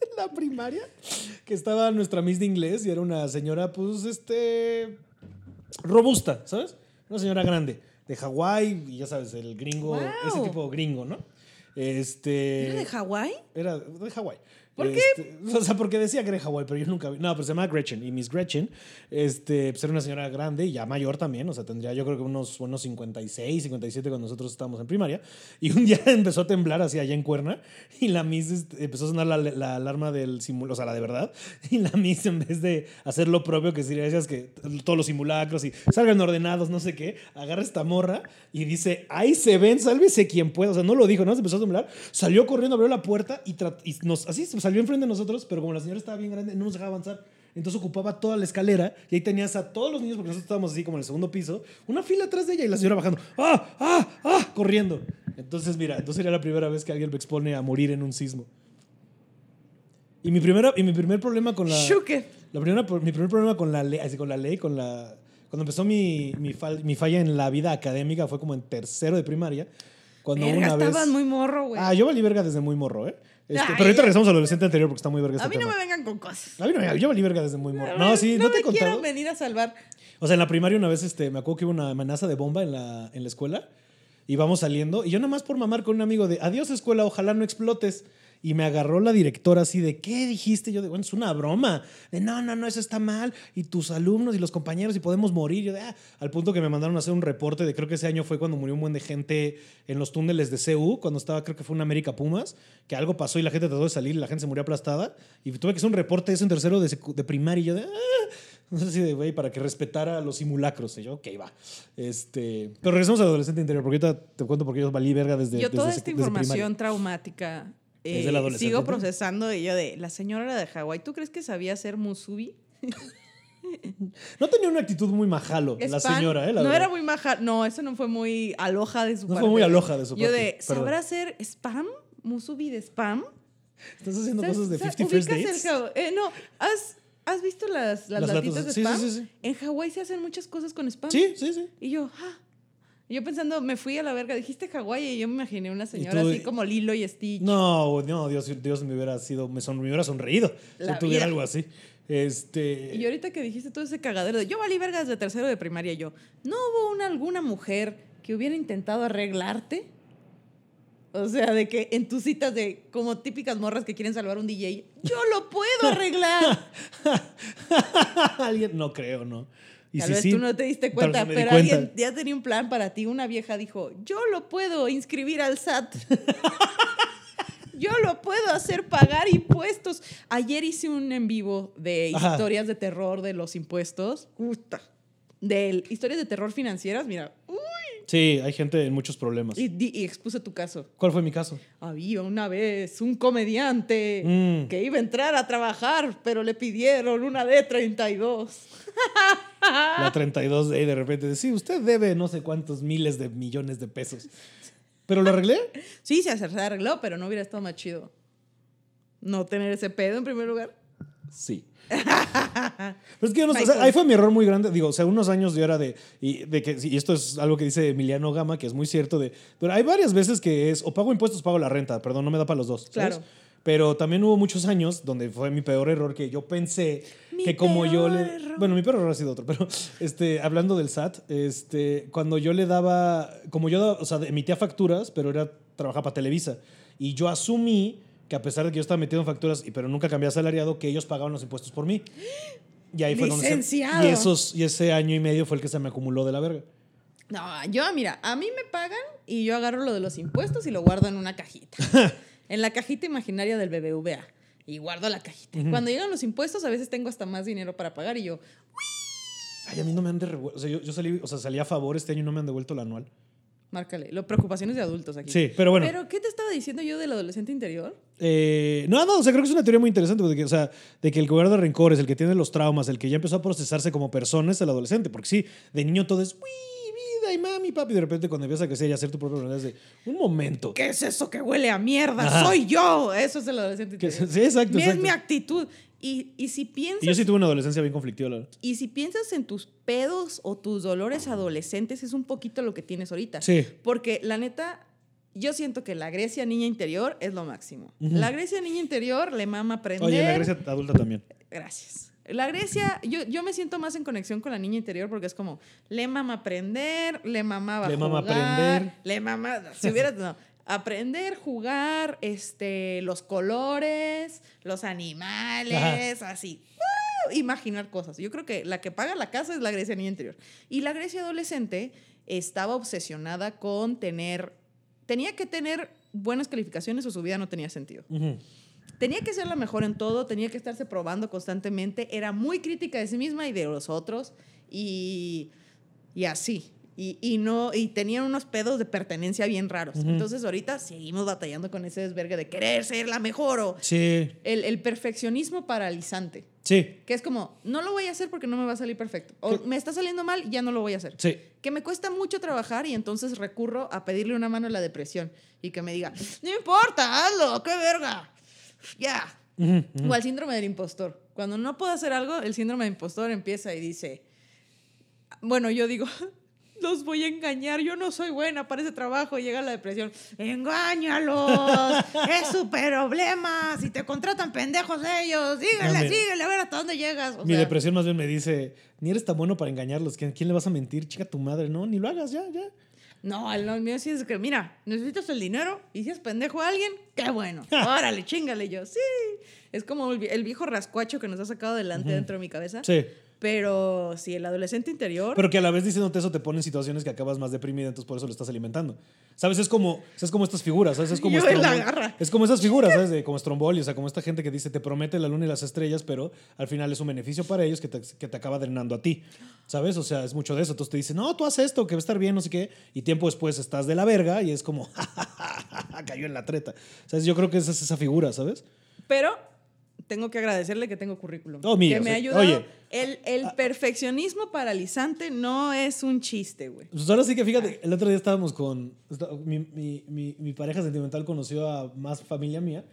en la primaria que estaba nuestra Miss de inglés y era una señora, pues, este. robusta, ¿sabes? Una señora grande, de Hawái, y ya sabes, el gringo, Wow. ese tipo gringo, ¿no? Este. ¿Era de Hawái? Era de Hawái. ¿Por qué? Este, O sea, porque decía de Hawái, pero yo nunca vi. No, pero se llama Gretchen. Y Miss Gretchen, este, pues era una señora grande y ya mayor también. O sea, tendría yo creo que unos, unos 56, 57 cuando nosotros estábamos en primaria. Y un día <laughs> empezó a temblar así allá en Cuerna. Y la Miss este, empezó a sonar la, la alarma del simulacro, o sea, la de verdad. <laughs> Y la Miss, en vez de hacer lo propio, que sería decías que todos los simulacros y salgan ordenados, no sé qué, agarra esta morra y dice: Ahí se ven, sálvese quien pueda. O sea, no lo dijo, ¿no? Se empezó a temblar. Salió corriendo, abrió la puerta y, y nos, así se salió enfrente de nosotros, pero como la señora estaba bien grande, no nos dejaba avanzar. Entonces ocupaba toda la escalera y ahí tenías a todos los niños, porque nosotros estábamos así como en el segundo piso, una fila atrás de ella y la señora bajando, ¡ah, ah, ah! corriendo. Entonces, mira, entonces sería la primera vez que alguien me expone a morir en un sismo. Y mi, primera, y mi primer problema con la... Shuke. La primera, mi primer problema con la ley, con la ley, con la... Cuando empezó mi, mi, fal- mi falla en la vida académica fue como en tercero de primaria. Cuando Verga, una vez... muy morro, güey. Ah, yo valí verga desde muy morro, ¿eh? Este, Ay, pero ahorita regresamos al adolescente anterior porque está muy verga a este mí no tema. me vengan con cosas. A mí no me- yo valí verga desde muy morro. No, sí, ¿no, te he me contado? quiero venir a salvar. O sea, en la primaria una vez este, me acuerdo que hubo una amenaza de bomba en la, en la escuela. Íbamos saliendo y yo nada más por mamar con un amigo de adiós escuela, ojalá no explotes. Y me agarró la directora así de, ¿qué dijiste? Yo de, bueno, es una broma. De, no, no, no, eso está mal. Y tus alumnos y los compañeros y podemos morir. Yo de, ah, al punto que me mandaron a hacer un reporte de, creo que ese año fue cuando murió un buen de gente en los túneles de CU, cuando estaba, creo que fue en América Pumas, que algo pasó y la gente trató de salir y la gente se murió aplastada. Y tuve que hacer un reporte de eso en tercero de, de primaria. Y yo de, ah, no sé si de, güey, para que respetara los simulacros. Y yo, ok, va. Este, pero regresamos al adolescente interior, porque ahorita te cuento porque yo valí verga desde yo toda desde esta desde primaria. información traumática Es eh, adolescente, sigo ¿no? procesando y yo de la señora era de Hawái. ¿Tú crees que sabía hacer musubi? No tenía una actitud muy majalo, la señora, ¿eh? La no verdad. era muy maja. No, eso no fue muy aloja de su No fue parte. muy aloja de su Yo parte, de, perdón. ¿sabrá hacer spam? ¿Musubi de spam? Estás haciendo ¿Sabes- cosas de sabes- 50 First Dates. Eh, no, ¿has, ¿has visto las, las, Las latitas latas- de spam? sí, sí, sí. En Hawái se hacen muchas cosas con spam. Sí, sí, sí. Y yo, ah. Yo pensando, me fui a la verga, dijiste Hawái y yo me imaginé una señora tú- así como Lilo y Stitch. No, no, Dios, Dios me hubiera sido, me, son- me hubiera sonreído La si tuviera algo así. Este. Y ahorita que dijiste todo ese cagadero de yo valí verga desde tercero de primaria, yo, ¿no hubo una, alguna mujer que hubiera intentado arreglarte? O sea, de que en tus citas de como típicas morras que quieren salvar un DJ, yo lo puedo arreglar. <laughs> Alguien, no creo, no. Y Tal si vez sí, tú no te diste cuenta, pero cuenta. alguien ya tenía un plan para ti. Una vieja dijo, yo lo puedo inscribir al SAT. <laughs> Yo lo puedo hacer pagar impuestos. Ayer hice un en vivo de Ajá. historias de terror de los impuestos. Puta. De historias de terror financieras, mira. Sí, hay gente en muchos problemas. Y, expuse tu caso. ¿Cuál fue mi caso? Había una vez un comediante Mm. que iba a entrar a trabajar, pero le pidieron una D32. <laughs> La 32 de de repente. Sí, usted debe no sé cuántos miles de millones de pesos. ¿Pero lo arreglé? Sí, se se arregló, pero no hubiera estado más chido. No tener ese pedo en primer lugar. Sí. <laughs> Pero es que yo no sé, o sea, Michael. ahí fue mi error muy grande. Digo, o sea, unos años yo era de. Y, de que, y esto es algo que dice Emiliano Gama, que es muy cierto. de Pero hay varias veces que es o pago impuestos o pago la renta. Perdón, no me da para los dos. ¿sabes? Claro. Pero también hubo muchos años donde fue mi peor error que yo pensé Mi que como yo le. error. Bueno, mi peor error ha sido otro, pero este, hablando del SAT, este, cuando yo le daba. Como yo o sea, emitía facturas, pero era trabajaba para Televisa. Y yo asumí que a pesar de que yo estaba metido en facturas, y- pero nunca cambié salariado, que ellos pagaban los impuestos por mí. Y ahí fue donde se- y, esos, y ese año y medio fue el que se me acumuló de la verga. No, yo, mira, a mí me pagan y yo agarro lo de los impuestos y lo guardo en una cajita. <laughs> en la cajita imaginaria del BBVA. Y guardo la cajita. Cuando llegan los impuestos, a veces tengo hasta más dinero para pagar y yo, Ay, a mí no me han devuelto. O sea, yo, yo salí, o sea, salí a favor este año y no me han devuelto el anual. Márcale. Lo, preocupaciones de adultos aquí. Sí, pero bueno. ¿Pero qué te estaba diciendo yo del adolescente interior? Eh, no, no, o sea, creo que es una teoría muy interesante, porque, o sea, de que el que guarda rencores, el que tiene los traumas, el que ya empezó a procesarse como persona es el adolescente, porque sí, de niño todo es, uy, vida y mami, papi, y de repente cuando empiezas a crecer y hacer tu propia realidad es de, un momento. ¿Qué es eso que huele a mierda? Ajá. Soy yo. Eso es el adolescente interior. sí, exacto, Mi- Es exacto. mi actitud. Y, y si piensas Y yo sí tuve una adolescencia bien conflictiva, la verdad. Y si piensas en tus pedos o tus dolores adolescentes, es un poquito lo que tienes ahorita. Sí. Porque la neta, yo siento que la Grecia niña interior es lo máximo. La Grecia niña interior le mama aprender. Oye, la Grecia adulta también. Gracias. La Grecia, yo, yo me siento más en conexión con la niña interior porque es como, le mama aprender, le mamaba Le mama aprender. le mama, si hubieras, no, aprender, jugar, este, los colores, los animales, así. Imaginar cosas. Yo creo que la que paga la casa es la Grecia niña interior. Y la Grecia adolescente estaba obsesionada con tener, tenía que tener buenas calificaciones o su vida no tenía sentido. Tenía que ser la mejor en todo, tenía que estarse probando constantemente, era muy crítica de sí misma y de los otros y, y así. Y, y no, y tenían unos pedos de pertenencia bien raros. Ujú. Entonces ahorita seguimos batallando con ese desvergue de querer ser la mejor o Sí, el, el perfeccionismo paralizante. sí, Que es como, no lo voy a hacer porque no me va a salir perfecto. O me está saliendo mal, ya no lo voy a hacer. sí. Que me cuesta mucho trabajar y entonces recurro a pedirle una mano a la depresión y que me diga, no importa, hazlo, qué verga. Ya. Ujú, ujú. O al síndrome del impostor. Cuando no puedo hacer algo, el síndrome del impostor empieza y dice, bueno, yo digo, <laughs> los voy a engañar, yo no soy buena para ese trabajo, y llega la depresión, engáñalos, <laughs> es su problema, si te contratan pendejos ellos, síguele, síguele, a ver hasta dónde llegas. O Mi sea, depresión más bien me dice, ni eres tan bueno para engañarlos, ¿quién, quién le vas a mentir? Chica tu madre, no, ni lo hagas, ya, ya. No, el mío sí es que, mira, necesitas el dinero y si es pendejo a alguien, qué bueno. <laughs> Órale, chingale yo. Sí. Es como el viejo rascuacho que nos ha sacado adelante dentro de mi cabeza. Sí. Pero si el adolescente interior. Pero que a la vez diciéndote eso te pone en situaciones que acabas más deprimida, entonces por eso lo estás alimentando. ¿Sabes? Es como, es como estas figuras, ¿sabes? Es como, Yo en la garra. es como esas figuras, ¿sabes? De, como Stromboli, o sea, como esta gente que dice te promete la luna y las estrellas, pero al final es un beneficio para ellos que te, que te acaba drenando a ti. ¿Sabes? O sea, es mucho de eso. Entonces te dicen, no, tú haz esto, que va a estar bien, no sé qué. Y tiempo después estás de la verga y es como, <laughs> cayó en la treta. Sea, yo creo que esa es esa figura, ¿sabes? Pero tengo que agradecerle que tengo currículum. Oh, mira, que me o ha ayudado. oye. el, el perfeccionismo paralizante no es un chiste, güey. Pues ahora sí que fíjate, el otro día estábamos con. Mi, mi- mi- mi pareja sentimental conoció a más familia mía.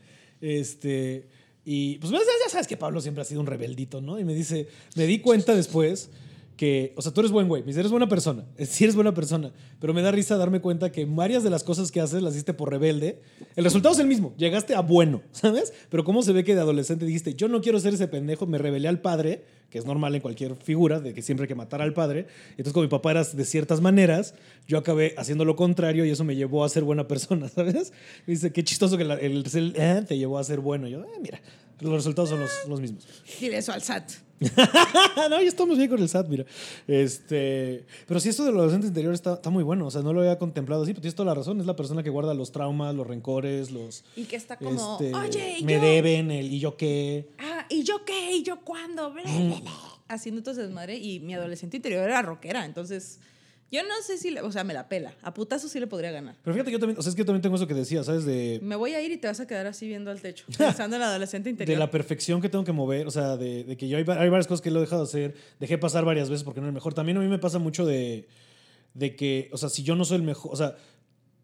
Este. Y pues ya sabes que Pablo siempre ha sido un rebeldito, ¿no? Y me dice, me di cuenta después que, o sea, tú eres buen güey, eres buena persona, <laughs> sí eres buena persona, pero me da risa darme cuenta que varias de las cosas que haces las hiciste por rebelde. El resultado es el mismo, llegaste a bueno, <laughs> ¿sabes? Pero cómo se ve que de adolescente dijiste, yo no quiero ser ese pendejo, me rebelé al padre, que es normal en cualquier figura, de que siempre hay que matar al padre. Entonces, como mi papá era de ciertas maneras, yo acabé haciendo lo contrario y eso me llevó a ser buena <laughs> persona, ¿sabes? Me dice, qué chistoso que el, el- eh, te llevó a ser bueno. Yo, "Eh, mira, los resultados son los, los mismos. Dile eso al SAT. <laughs> no, ya estamos bien con el SAT, mira. Este, pero sí, esto del adolescente interior está, está muy bueno. O sea, no lo había contemplado así, pero tienes toda la razón. Es la persona que guarda los traumas, los rencores, los. Y que está como, este, oye, ¿y me yo? deben, el y yo qué. Ah, ¿y yo qué? ¿Y yo cuándo? Bla. Haciendo entonces desmadre. Y mi adolescente interior era rockera. Entonces, yo no sé si, le- o sea, me la pela. A putazo sí le podría ganar. Pero fíjate, yo también, o sea, es que yo también tengo eso que decía, ¿sabes? De, Me voy a ir y te vas a quedar así viendo al techo, <laughs> pensando en el adolescente de interior. la perfección que tengo que mover, o sea, de, de que yo hay, hay varias cosas que lo he dejado de hacer, dejé pasar varias veces porque no era el mejor. También a mí me pasa mucho de, de que, o sea, si yo no soy el mejor, o sea,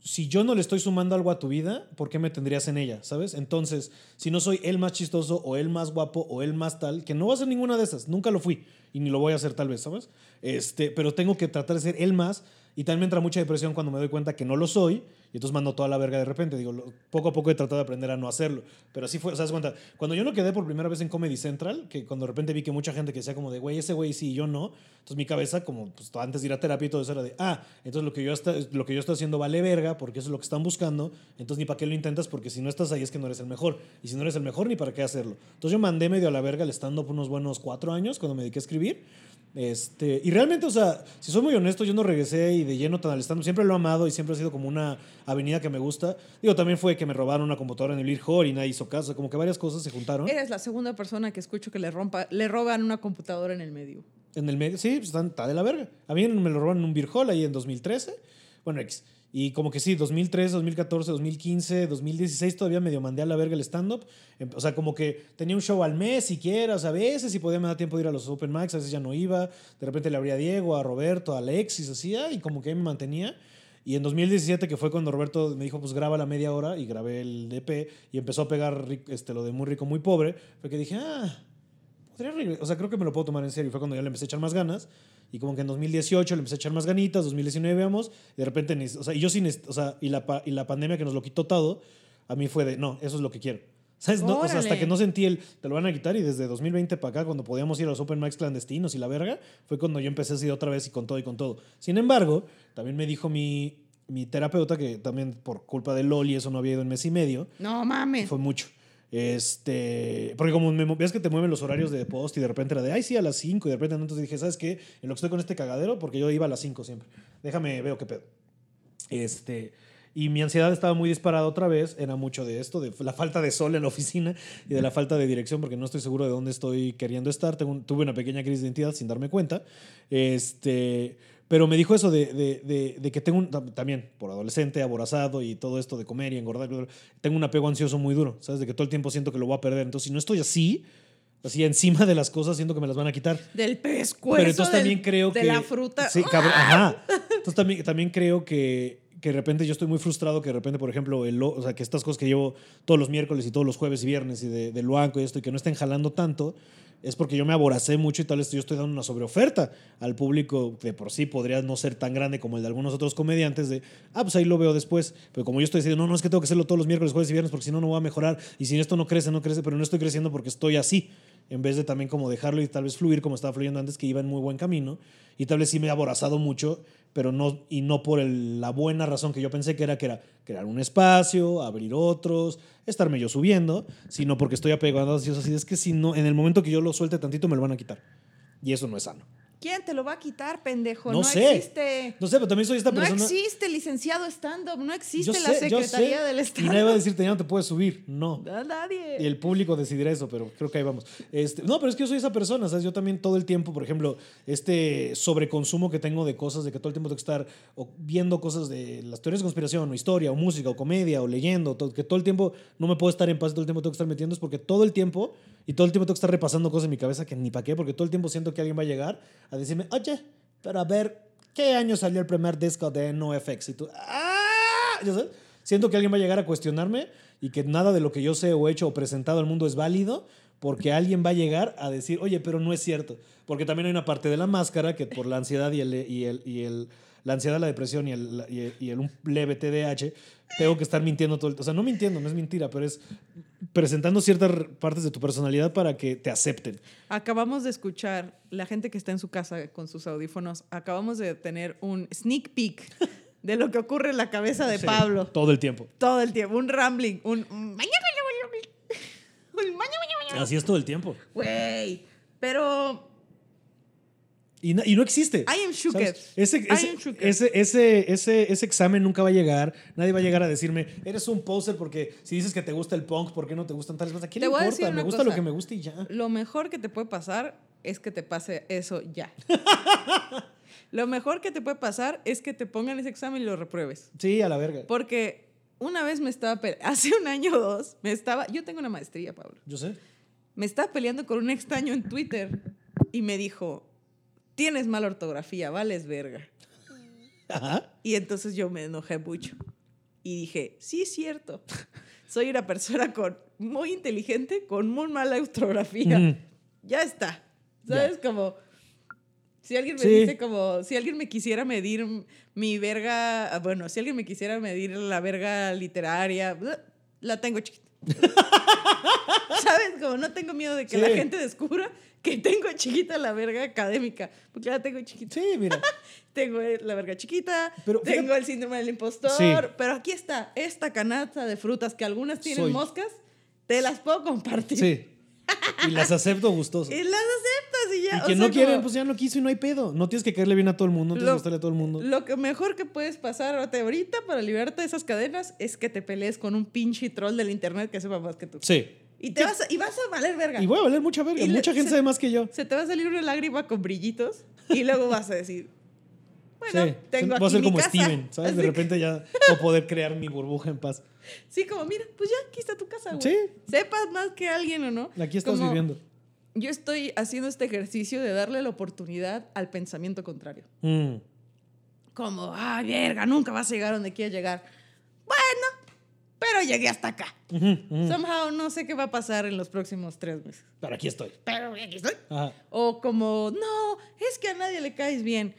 si yo no le estoy sumando algo a tu vida, ¿por qué me tendrías en ella? ¿Sabes? Entonces, si no soy el más chistoso o el más guapo o el más tal, que no va a ser ninguna de esas, nunca lo fui y ni lo voy a hacer tal vez, ¿sabes? Este, pero tengo que tratar de ser el más y también me entra mucha depresión cuando me doy cuenta que no lo soy y entonces mando toda la verga de repente. Digo, lo- poco a poco he tratado de aprender a no hacerlo, pero así fue, o sea, ¿te das cuenta? Cuando yo no quedé por primera vez en Comedy Central, que cuando de repente vi que mucha gente que decía como de, güey, ese güey sí y yo no, entonces mi cabeza, como pues, antes de ir a terapia y todo eso era de, ah, entonces lo que yo, está, lo que yo estoy haciendo vale verga porque eso es lo que están buscando, entonces ni para qué lo intentas porque si no estás ahí es que no eres el mejor, y si no eres el mejor ni para qué hacerlo. Entonces yo mandé medio a la verga el stand-up unos buenos cuatro años cuando me dediqué a escribir. Este, y realmente, o sea, si soy muy honesto, yo no regresé y de lleno tan al stand Siempre lo he amado y siempre ha sido como una avenida que me gusta. Digo, también fue que me robaron una computadora en el Ir Hall y nadie hizo caso. Como que varias cosas se juntaron. Eres la segunda persona que escucho que le, rompa, le roban una computadora en el medio. En el medio, sí, pues está de la verga. A mí me lo robaron en un Beer Hall ahí en 2013. Bueno, X. Y como que sí, 2013, 2014, 2015, 2016 todavía medio mandé a la verga el stand-up. Em, O sea, como que tenía un show al mes siquiera. O sea, a veces si podía me da tiempo de ir a los open mics, a veces ya no iba. De repente le abría a Diego, a Roberto, a Alexis, así, ah, y como que ahí me mantenía. Y en 2017, que fue cuando Roberto me dijo, pues graba la media hora, y grabé el DP, y empezó a pegar este, lo de muy rico, muy pobre, fue que dije, ah, podría regre- O sea, creo que me lo puedo tomar en serio. Y fue cuando ya le empecé a echar más ganas. Y como que en 2018 le empecé a echar más ganitas, 2019 veamos, y de repente, o sea, y yo sin, o sea, y la, y la pandemia que nos lo quitó todo, a mí fue de, no, eso es lo que quiero. <laughs> ¿Sabes? No, o sea, hasta que no sentí el, te lo van a quitar y desde 2020 para acá, cuando podíamos ir a los open mics clandestinos y la verga, fue cuando yo empecé así otra vez y con todo y con todo. Sin embargo, también me dijo mi, mi terapeuta que también por culpa de LOL y eso no había ido en mes y medio, No mames. fue mucho. Este, porque como me, ves que te mueven los horarios de post y de repente era de, ay, sí, a las 5 y de repente entonces dije, ¿sabes qué? En lo que estoy con este cagadero, porque yo iba a las 5 siempre. Déjame, veo qué pedo. Este, y mi ansiedad estaba muy disparada otra vez, era mucho de esto, de la falta de sol en la oficina y de la falta de dirección, porque no estoy seguro de dónde estoy queriendo estar. Tengo tuve una pequeña crisis de identidad sin darme cuenta. Este, pero me dijo eso de, de- de- de que tengo un, tam- también por adolescente, aborazado y todo esto de comer y engordar, tengo un apego ansioso muy duro, ¿sabes? De que todo el tiempo siento que lo voy a perder. Entonces, si no estoy así, así encima de las cosas, siento que me las van a quitar. Del pescuezo. Pero entonces del- también creo de que. la fruta. Sí, cabrón, ajá. <laughs> Entonces también, también creo que, que de repente yo estoy muy frustrado que de repente, por ejemplo, el, o sea, que estas cosas que llevo todos los miércoles y todos los jueves y viernes y de, de Luanco y esto y que no estén jalando tanto, es porque yo me aboracé mucho y tal vez yo estoy dando una sobreoferta al público que por sí podría no ser tan grande como el de algunos otros comediantes de, ah, pues ahí lo veo después. Pero como yo estoy diciendo, no, no es que tengo que hacerlo todos los miércoles, jueves y viernes porque si no, no voy a mejorar. Y si esto no crece, no crece, pero no estoy creciendo porque estoy así en vez de también como dejarlo y tal vez fluir como estaba fluyendo antes, que iba en muy buen camino. Y tal vez sí me he aborazado mucho, pero no, y no por la buena razón que yo pensé que era, que era crear un espacio, abrir otros, estarme yo subiendo, sino porque estoy apegado a Dios así. Es que si no, en el momento que yo lo suelte tantito, me lo van a quitar. Y eso no es sano. ¿Quién te lo va a quitar, pendejo? No No, sé. existe. No sé, pero también soy esta No persona. existe licenciado stand-up. No existe la Secretaría del Y Estado. nadie va a decirte, ya no te puedes subir. No. <laughs> A Nadie. Y el público decidirá eso, pero creo que ahí vamos. Este, no, pero es que yo soy esa persona, ¿sabes? Yo también todo el tiempo, por ejemplo, este sobreconsumo que tengo de cosas, de que todo el tiempo tengo que estar o viendo cosas de las teorías de conspiración, o historia, o música, o comedia, o leyendo, todo- que todo el tiempo no me puedo estar en paz, todo el tiempo tengo que estar metiendo, es porque todo el tiempo, y todo el tiempo tengo que estar repasando cosas en mi cabeza que ni para qué, porque todo el tiempo siento que alguien va a llegar a decirme, oye, pero a ver, ¿qué año salió el primer disco de NoFX? Y tú, ¡ah! ¿Ya sabes? Siento que alguien va a llegar a cuestionarme y que nada de lo que yo sé o he hecho o presentado al mundo es válido porque alguien va a llegar a decir, oye, pero no es cierto. Porque también hay una parte de la máscara que por la ansiedad y el, y el, y el la ansiedad, la depresión y el, y el, y el leve TDAH, tengo que estar mintiendo todo el O sea, no mintiendo, no es mentira, pero es presentando ciertas partes de tu personalidad para que te acepten. Acabamos de escuchar, la gente que está en su casa con sus audífonos, acabamos de tener un sneak peek de lo que ocurre en la cabeza de Sí, Pablo. Todo el tiempo. Todo el tiempo, un rambling, un... un- Así es todo el tiempo. Güey, Pero Y, no- y no existe. I am. Ese, I ese, am shooked. ese, ese, ese, ese examen nunca va a llegar. Nadie va a llegar a decirme, eres un poser porque si dices que te gusta el punk, ¿por qué no te gustan tales cosas? ¿A quién Te le voy a importa? decir Me gusta lo que me gusta y ya. lo mejor que te puede pasar es que te pase eso ya. <laughs> lo mejor que te puede pasar es que te pongan ese examen y lo repruebes. Sí, a la verga. Porque una vez me estaba, <laughs> hace un año o dos, me estaba, yo tengo una maestría, Pablo. Yo sé. Me estaba peleando con un extraño en Twitter y me dijo, tienes mala ortografía, vales verga. Ajá. Y entonces yo me enojé mucho y dije, sí es cierto, <laughs> soy una persona con, muy inteligente con muy mala ortografía. Ya está. ¿Sabes? Como, si alguien me Sí. dice como, si alguien me quisiera medir mi verga, bueno, si alguien me quisiera medir la verga literaria, la tengo chiquita. <laughs> ¿Sabes? Como no tengo miedo de que Sí. la gente descubra que tengo chiquita la verga académica, porque la tengo chiquita. Sí, mira. <laughs> Tengo la verga chiquita, Pero tengo el síndrome del impostor, Sí. pero aquí está, esta canasta de frutas que algunas tienen Soy. moscas, te las puedo compartir. Sí. Y las acepto gustosas. <laughs> Y las aceptas y ya. Y o quien sea, no quieren, como- pues ya no quiso y no hay pedo. No tienes que caerle bien a todo el mundo, no tienes que gustarle a todo el mundo. Lo que mejor que puedes pasar ahorita para liberarte de esas cadenas es que te pelees con un pinche troll del internet que sepa más que tú. Sí. Y, te vas a, y vas a valer verga. Y voy a valer mucha verga. Y le- Mucha gente se- sabe más que yo. Se te va a salir una lágrima con brillitos y luego vas a decir, bueno, sí. tengo Voy a aquí ser mi como casa. Steven, ¿sabes? De repente ya voy a poder crear mi burbuja en paz. sí, como, mira, pues ya, aquí está tu casa, güey. Sí. Sepas más que alguien o no. Aquí estás Como viviendo. Yo estoy haciendo este ejercicio de darle la oportunidad al pensamiento contrario. Mm. Como, ah, verga, nunca vas a llegar donde quieres llegar. Bueno, pero llegué hasta acá. Ujú, ujú. Somehow no sé qué va a pasar en los próximos tres meses. Pero aquí estoy. Pero aquí estoy. Ajá. O como, no, es que a nadie le caes bien.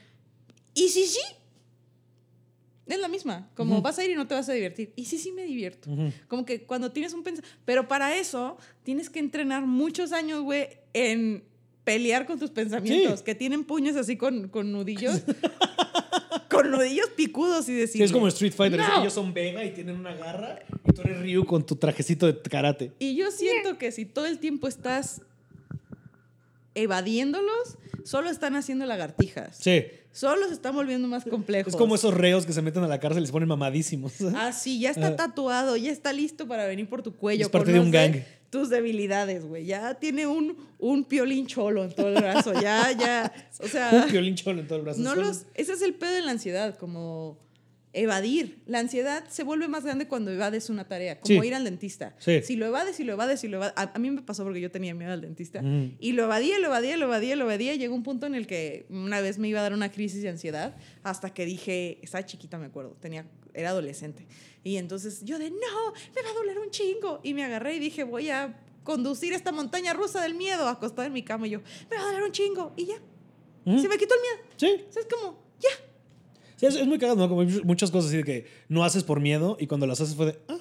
¿Y si sí? Es la misma. Como Ujú. vas a ir y no te vas a divertir. Y sí, sí me divierto. Como que cuando tienes un pensamiento... Pero para eso tienes que entrenar muchos años, güey, en pelear con tus pensamientos. Sí. Que tienen puños así con, con nudillos. <laughs> con nudillos picudos y decir... Es como Street Fighter. es que No. Ellos son Vega y tienen una garra. Y tú eres Ryu con tu trajecito de karate. Y yo siento que si todo el tiempo estás evadiéndolos, solo están haciendo lagartijas. Sí. Solo se están volviendo más complejos. Es como esos reos que se meten a la cárcel y se ponen mamadísimos. Ah, sí, ya está Ajá. tatuado, ya está listo para venir por tu cuello. Es parte de un gang. Tus debilidades, güey. Ya tiene un, un piolín cholo en todo el brazo. Ya, ya. O sea, Un violín cholo en todo el brazo. no los, ese es el pedo de la ansiedad, como evadir. La ansiedad se vuelve más grande cuando evades una tarea, como Sí. ir al dentista. Sí. Si lo evades y lo evades y lo evades. A, a mí me pasó porque yo tenía miedo al dentista. Ujú. Y lo evadía, lo evadía, lo evadía, lo evadía. Llegó un punto en el que una vez me iba a dar una crisis de ansiedad hasta que dije, estaba chiquita, me acuerdo, tenía, era adolescente. Y entonces yo de, no, me va a doler un chingo. Y me agarré y dije, voy a conducir esta montaña rusa del miedo, acostada en mi cama. Y yo, me va a doler un chingo. Y ya, Ujú. se me quitó el miedo. Sí. O sea, es como, ya. Sí, es, es muy cagado, ¿no? Como muchas cosas así de que no haces por miedo y cuando las haces fue de, ah,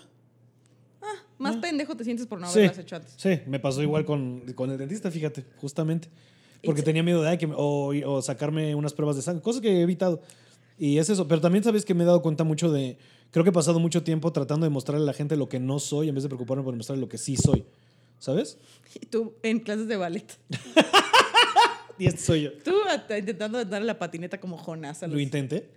Ah, más Ah. pendejo te sientes por no Sí. haberlas hecho antes. Sí, me pasó igual con, con el dentista, fíjate, justamente. Porque tenía miedo de ay, que o, o sacarme unas pruebas de sangre, cosas que he evitado. Y es eso. Pero también sabes que me he dado cuenta mucho de. Creo que he pasado mucho tiempo tratando de mostrarle a la gente lo que no soy en vez de preocuparme por mostrarle lo que sí soy. ¿Sabes? Y tú en clases de ballet. <laughs> Y este soy yo. Tú intentando darle la patineta como Jonás a los... Lo intenté.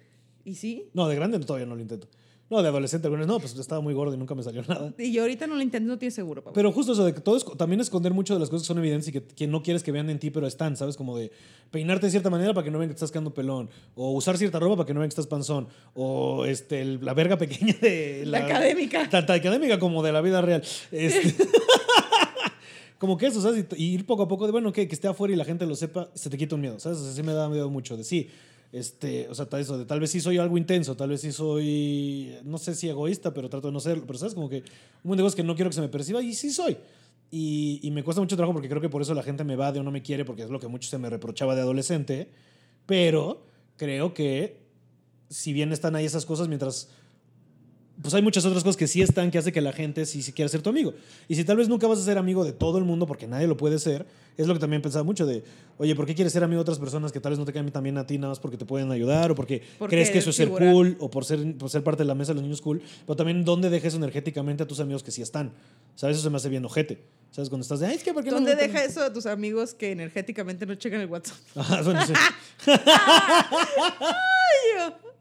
¿Y sí? No, de grande todavía no lo intento. No, de adolescente, algunas no, pues estaba muy gordo y nunca me salió nada. Y yo ahorita no lo intento, no tienes seguro, papá. Pero justo eso de que todo es también esconder mucho de las cosas que son evidentes y que, que no quieres que vean en ti, pero están, ¿sabes? Como de peinarte de cierta manera para que no vean que te estás quedando pelón, o usar cierta ropa para que no vean que estás panzón, o este, el- la verga pequeña de La académica. Tanto académica como de la vida real. Este, <laughs> como que eso, ¿sabes? Y, y ir poco a poco de, bueno, que, que esté afuera y la gente lo sepa, se te quita un miedo, ¿sabes? O sea, sí me da miedo mucho de sí. Este, o sea, eso, de, tal vez sí soy algo intenso, tal vez sí soy, no sé si egoísta, pero trato de no serlo, pero sabes, como que un montón de cosas que no quiero que se me perciba y sí soy. Y, y me cuesta mucho trabajo porque creo que por eso la gente me va de o no me quiere, porque es lo que mucho se me reprochaba de adolescente, pero creo que si bien están ahí esas cosas, mientras pues hay muchas otras cosas que sí están que hace que la gente sí, sí quiera ser tu amigo. Y si tal vez nunca vas a ser amigo de todo el mundo porque nadie lo puede ser, es lo que también pensaba mucho de, oye, ¿por qué quieres ser amigo de otras personas que tal vez no te caen tan bien a ti nada más porque te pueden ayudar o porque, Porque crees que eso es ser figura. cool o por ser, por ser parte de la mesa de los niños cool? Pero también dónde dejes energéticamente a tus amigos que sí están. ¿Sabes? Eso se me hace bien ojete. ¿Sabes? Cuando estás de, ay, es que ¿por qué no ¿Dónde me- deja eso a tus amigos que energéticamente no checan el WhatsApp? Ajá, <laughs> bueno, sí. <laughs> Y yo,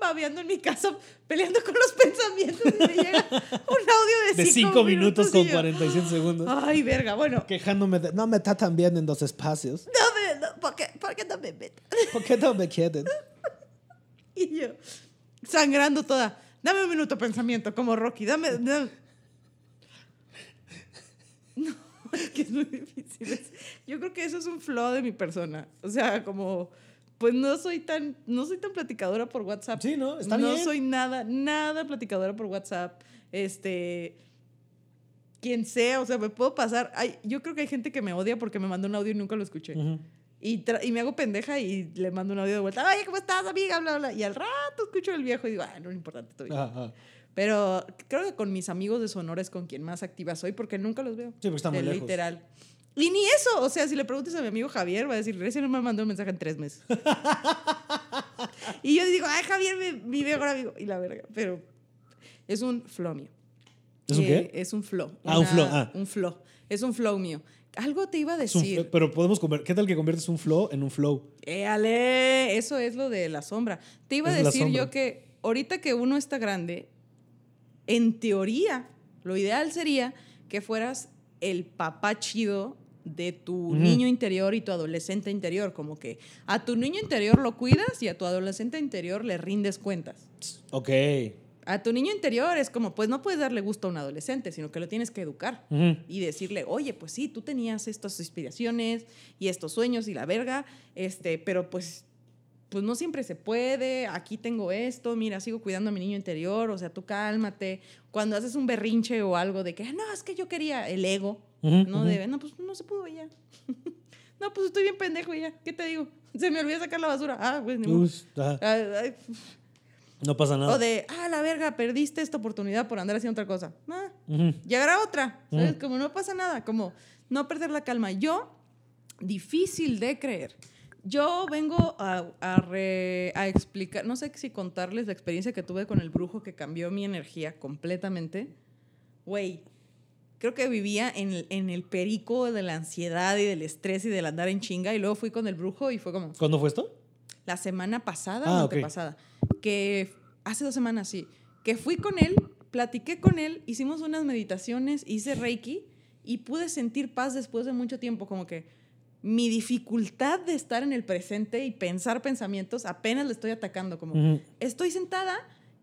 babeando en mi casa, peleando con los pensamientos. Y me llega un audio de, De cinco, 5 minutos y con yo, 47 segundos. Ay, verga. Bueno, Quejándome de, no me está tan bien en los espacios. no me, no, ¿por, qué, ¿por qué no me meto? <laughs> ¿Por qué no me quieren? Y yo, sangrando toda. Dame un minuto pensamiento, como Rocky. Dame. dame. <laughs> No, es que es muy difícil. Yo creo que eso es un flaw de mi persona. O sea, como. Pues no soy tan, no soy tan platicadora por WhatsApp. Sí, ¿no? Está no bien. soy nada, nada platicadora por WhatsApp. Este. Quien sea, o sea, me puedo pasar. Ay, yo creo que hay gente que me odia porque me mandó un audio y nunca lo escuché. Y, me hago pendeja y le mando un audio de vuelta. Ay, ¿cómo estás, amiga? Bla, bla. Y al rato escucho el viejo y digo, ay, no es importante todavía. Ajá. Pero creo que con mis amigos de Sonora es con quien más activa soy porque nunca los veo. Sí, porque está muy Eh, lejos. Literal. Y ni eso. O sea, si le preguntas a mi amigo Javier, va a decir, recién me mandó un mensaje en tres meses. <laughs> y yo digo, ay, Javier, mi, mi mejor amigo. Y la verga. Pero es un flow mío. ¿Es un Eh, qué? Es un flow. Ah, un flow, ah. Un flow. Es un flow mío. Algo te iba a decir. fl- pero podemos conver- ¿Qué tal que conviertes un flow en un flow? Éale, eso es lo de la sombra. Te iba a Es la decir yo que ahorita que uno está grande, en teoría, lo ideal sería que fueras el papá chido de tu niño interior y tu adolescente interior. Como que a tu niño interior lo cuidas y a tu adolescente interior le rindes cuentas. Ok. A tu niño interior es como, pues no puedes darle gusto a un adolescente, sino que lo tienes que educar y decirle, oye, pues sí, tú tenías estas inspiraciones y estos sueños y la verga, este, pero pues, pues no siempre se puede, aquí tengo esto, mira, sigo cuidando a mi niño interior, o sea, tú cálmate. Cuando haces un berrinche o algo de que, no, es que yo quería el ego, no debe, no, pues no se pudo ya. <laughs> no, pues estoy bien pendejo ya, ¿qué te digo? Se me olvidó sacar la basura. Ah, pues ni modo. No pasa nada. o de, ah, la verga, perdiste esta oportunidad por andar haciendo otra cosa. Ah, Ujú. llegará otra. ¿sabes? Como no pasa nada, como no perder la calma. Yo, difícil de creer. Yo vengo a, a re- a explicar, no sé si contarles la experiencia que tuve con el brujo que cambió mi energía completamente. Güey, creo que vivía en el, en el perico de la ansiedad y del estrés y del andar en chinga y luego fui con el brujo y fue como ¿Cuándo fue esto? la semana pasada Ah, o ok. antepasada, que hace dos semanas, sí, que fui con él, platiqué con él, hicimos unas meditaciones, hice Reiki y pude sentir paz después de mucho tiempo, como que mi dificultad de estar en el presente y pensar pensamientos apenas le estoy atacando, como estoy sentada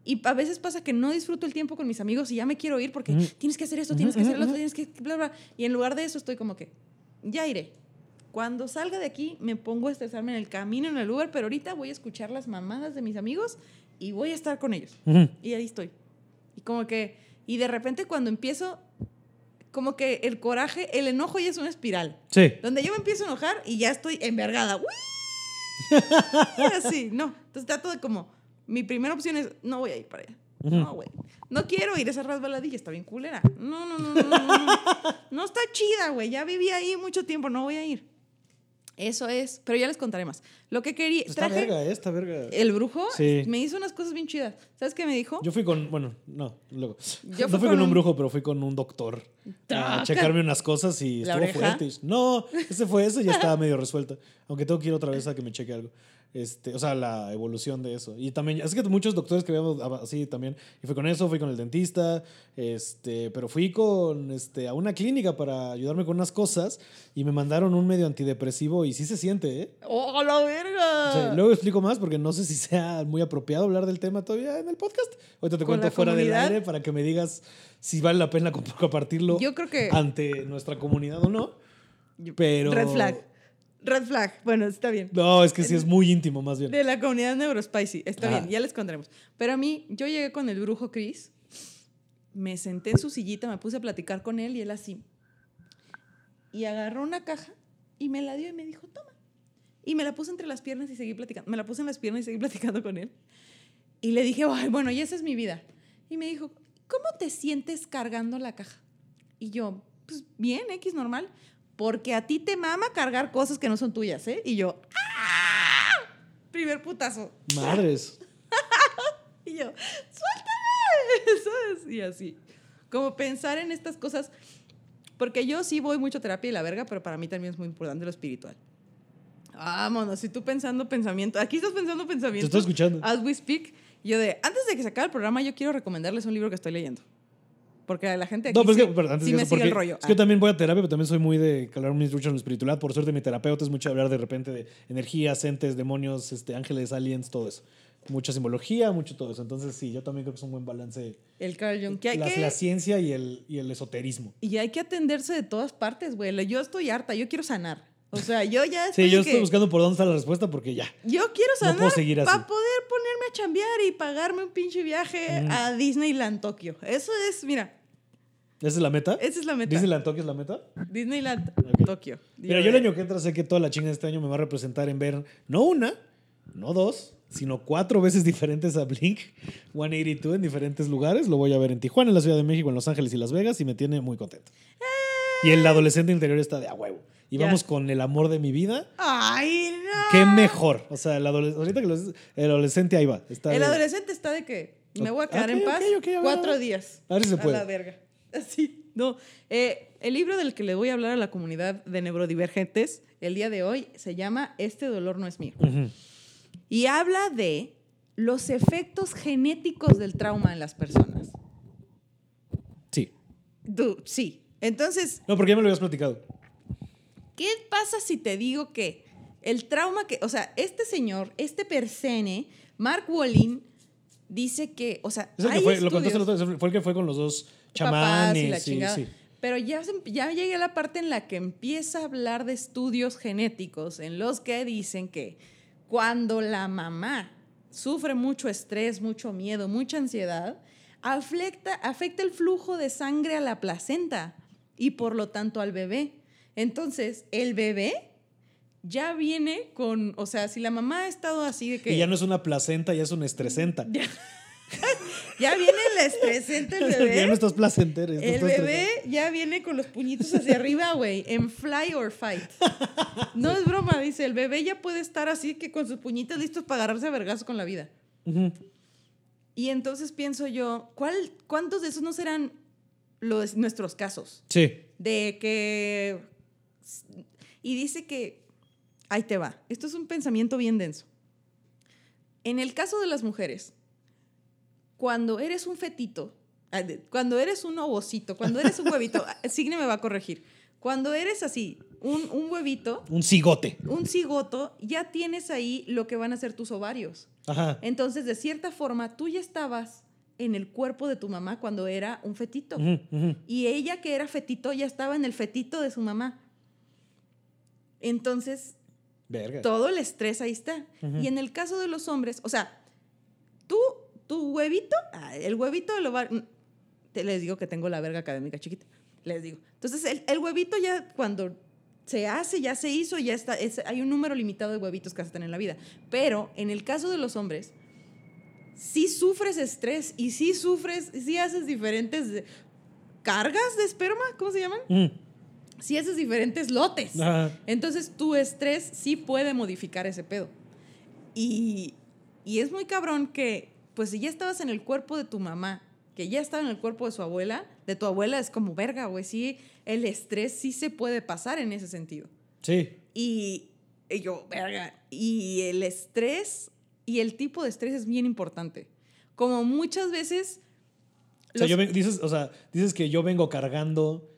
y a veces pasa que no disfruto el tiempo con mis amigos y ya me quiero ir porque tienes que hacer esto, tienes que hacer lo otro, tienes que bla, bla. Y en lugar de eso estoy como que, ya iré. Cuando salga de aquí me pongo a estresarme en el camino, en el Uber, pero ahorita voy a escuchar las mamadas de mis amigos y voy a estar con ellos. Y ahí estoy. Y como que, y de repente cuando empiezo, como que el coraje, el enojo ya es una espiral. Sí. Donde yo me empiezo a enojar y ya estoy envergada. <laughs> Así, no. Entonces trato de como, mi primera opción es, no voy a ir para allá. No, güey. No quiero ir a esa resbaladilla, está bien culera. No, no, no, no, no. No, no <laughs> está chida, güey. Ya viví ahí mucho tiempo, no voy a ir. Eso es, pero ya les contaré más. Lo que quería, traje verga, eh, está verga. el brujo, Sí. me hizo unas cosas bien chidas. ¿Sabes qué me dijo? Yo fui con, bueno, no, luego. Yo no fui con con un un- brujo, pero fui con un doctor a checarme unas cosas y ¿La estuvo oreja? fuerte. No, ese fue eso y ya estaba medio resuelta. Aunque tengo que ir otra vez a que me cheque algo. Este, o sea, la evolución de eso. Y también, es que muchos doctores que vemos así también. Y fui con eso, fui con el dentista, este, pero fui con, este, a una clínica para ayudarme con unas cosas y me mandaron un medio antidepresivo y sí se siente, ¿eh? ¡Oh, la verga! O sea, luego explico más porque no sé si sea muy apropiado hablar del tema todavía en el podcast. Ahorita te cuento fuera del comunidad. aire para que me digas si vale la pena comp- <laughs> compartirlo Yo creo que. ante nuestra comunidad o no. Pero... Red flag. Red flag. Bueno, está bien. No, es que sí es muy íntimo más bien. De la comunidad Neurospicy. Está Ajá. bien, ya les contaremos. Pero a mí, yo llegué con el brujo Chris, me senté en su sillita, me puse a platicar con él y él así. Y agarró una caja y me la dio y me dijo, toma. Y me la puse entre las piernas y seguí platicando. Me la puse en las piernas y seguí <laughs> platicando con él. Y le dije, Ay, bueno, y esa es mi vida. Y me dijo, ¿cómo te sientes cargando la caja? Y yo, pues bien, X normal. Porque a ti te mama cargar cosas que no son tuyas, ¿eh? Y yo, ¡ah! Primer putazo. Madres. <laughs> Y yo, suéltame, <laughs> ¿sabes? Y así. Como pensar en estas cosas. Porque yo sí voy mucho a terapia y la verga, pero para mí también es muy importante lo espiritual. Vámonos, si tú pensando pensamiento, aquí estás pensando Te pensamiento. estoy escuchando. As we speak, yo de, antes de que se acabe el programa, yo quiero recomendarles un libro que estoy leyendo. Porque la gente aquí No, pero sí, es que, pero antes sí me eso, sigue el rollo. Es que yo Ah. también voy a terapia, pero también soy muy de calar mis luchas en lo espiritual. Por suerte, mi terapeuta es mucho hablar de repente de energías, entes, demonios, este, ángeles, aliens, todo eso. Mucha simbología, mucho todo eso. Entonces, sí, yo también creo que es un buen balance. el Carl Jung. Que hay La, que, la ciencia y el, y el esoterismo. y hay que atenderse de todas partes, güey. Yo estoy harta, yo quiero sanar. O sea, yo ya estoy Sí, yo que- estoy buscando por dónde está la respuesta porque ya. Yo quiero No sanar puedo seguir así. para poder ponerme a chambear y pagarme un pinche viaje a Disneyland Tokio. Eso es, mira, ¿Esa es la meta? esa es la meta. ¿Disneyland Tokio es la meta? Disneyland Ok. Tokio. Mira, yo el año que entra sé que toda la chinga de este año me va a representar en ver no una, no dos, sino cuatro veces <laughs> diferentes a Blink 182 en diferentes lugares. Lo voy a ver en Tijuana, en la Ciudad de México, en Los Ángeles y Las Vegas y me tiene muy contento. Y el adolescente interior está de a huevo. Y Ya. vamos con el amor de mi vida. Ay, no. Qué mejor. O sea, el adolescente, ahorita que lo dices, el adolescente ahí va. Está El de- adolescente está de que me voy a quedar en paz cuatro días. A ver si se puede. A la verga. <laughs> Así. No. Eh, el libro del que le voy a hablar a la comunidad de neurodivergentes el día de hoy se llama Este dolor no es mío. Ujú. Y habla de los efectos genéticos del trauma en las personas. Sí. Du- sí. Entonces, No, porque ya me lo habías platicado. ¿qué pasa si te digo que el trauma que, o sea, este señor, este persene, Mark Wallin, dice que, o sea, el que hay fue, lo contaste fue el que fue con los dos papás chamanes. y la sí, chingada. sí. Pero ya, ya llegué a la parte en la que empieza a hablar de estudios genéticos en los que dicen que cuando la mamá sufre mucho estrés, mucho miedo, mucha ansiedad, afecta, afecta el flujo de sangre a la placenta y por lo tanto al bebé. Entonces, el bebé ya viene con, o sea, si la mamá ha estado así de que... Y ya no es una placenta, ya es una estresenta. <laughs> ya, <laughs> ya viene el estresante el <laughs> bebé. ya no estás placentero. El bebé ya viene con los puñitos hacia arriba, güey, en fly or fight. No es broma, dice, el bebé ya puede estar así que con sus puñitos listos para agarrarse a vergazos con la vida. Y entonces pienso yo, ¿cuál, ¿cuántos de esos no serán los, nuestros casos? Sí. De que... Y dice que, ahí te va, esto es un pensamiento bien denso. En el caso de las mujeres, cuando eres un fetito, cuando eres un ovocito, cuando eres un huevito, <laughs> ah, Signe me va a corregir, cuando eres así, un, un huevito, Un cigote. un cigoto, ya tienes ahí lo que van a ser tus ovarios. Ajá. Entonces, de cierta forma, tú ya estabas en el cuerpo de tu mamá cuando era un fetito. Y ella que era fetito ya estaba en el fetito de su mamá. Entonces, Verga. todo el estrés ahí está. Y en el caso de los hombres, o sea, tú, tu huevito, ah, el huevito lo va... Te les digo que tengo la verga académica chiquita. Les digo. Entonces, el, el huevito ya cuando se hace, ya se hizo, ya está. es- hay un número limitado de huevitos que vas a tener en la vida. Pero en el caso de los hombres, sí sufres estrés y sí sufres, sí haces diferentes cargas de esperma, ¿cómo se llaman? Mm. Sí haces diferentes lotes. Ajá. Entonces tu estrés sí puede modificar ese pedo. Y, y es muy cabrón que, pues si ya estabas en el cuerpo de tu mamá, que ya estaba en el cuerpo de su abuela, de tu abuela es como verga, güey, sí, el estrés sí se puede pasar en ese sentido. Sí. Y, y yo, verga, y el estrés y el tipo de estrés es bien importante. Como muchas veces... O sea, yo ven- dices, o sea, dices que yo vengo cargando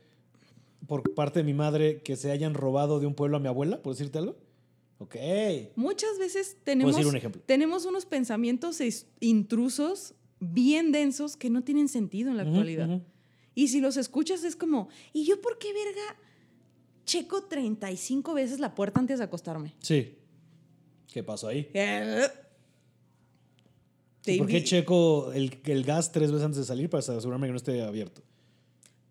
por parte de mi madre que se hayan robado de un pueblo a mi abuela, por decirte algo. Ok. Muchas veces tenemos, decir un ejemplo? tenemos unos pensamientos intrusos bien densos que no tienen sentido en la actualidad. ujú. Y si los escuchas es como, ¿y yo por qué verga checo 35 veces la puerta antes de acostarme? Sí. ¿Qué pasó ahí? Eh, te ¿Y ¿Por qué checo el, el gas tres veces antes de salir para asegurarme que no esté abierto?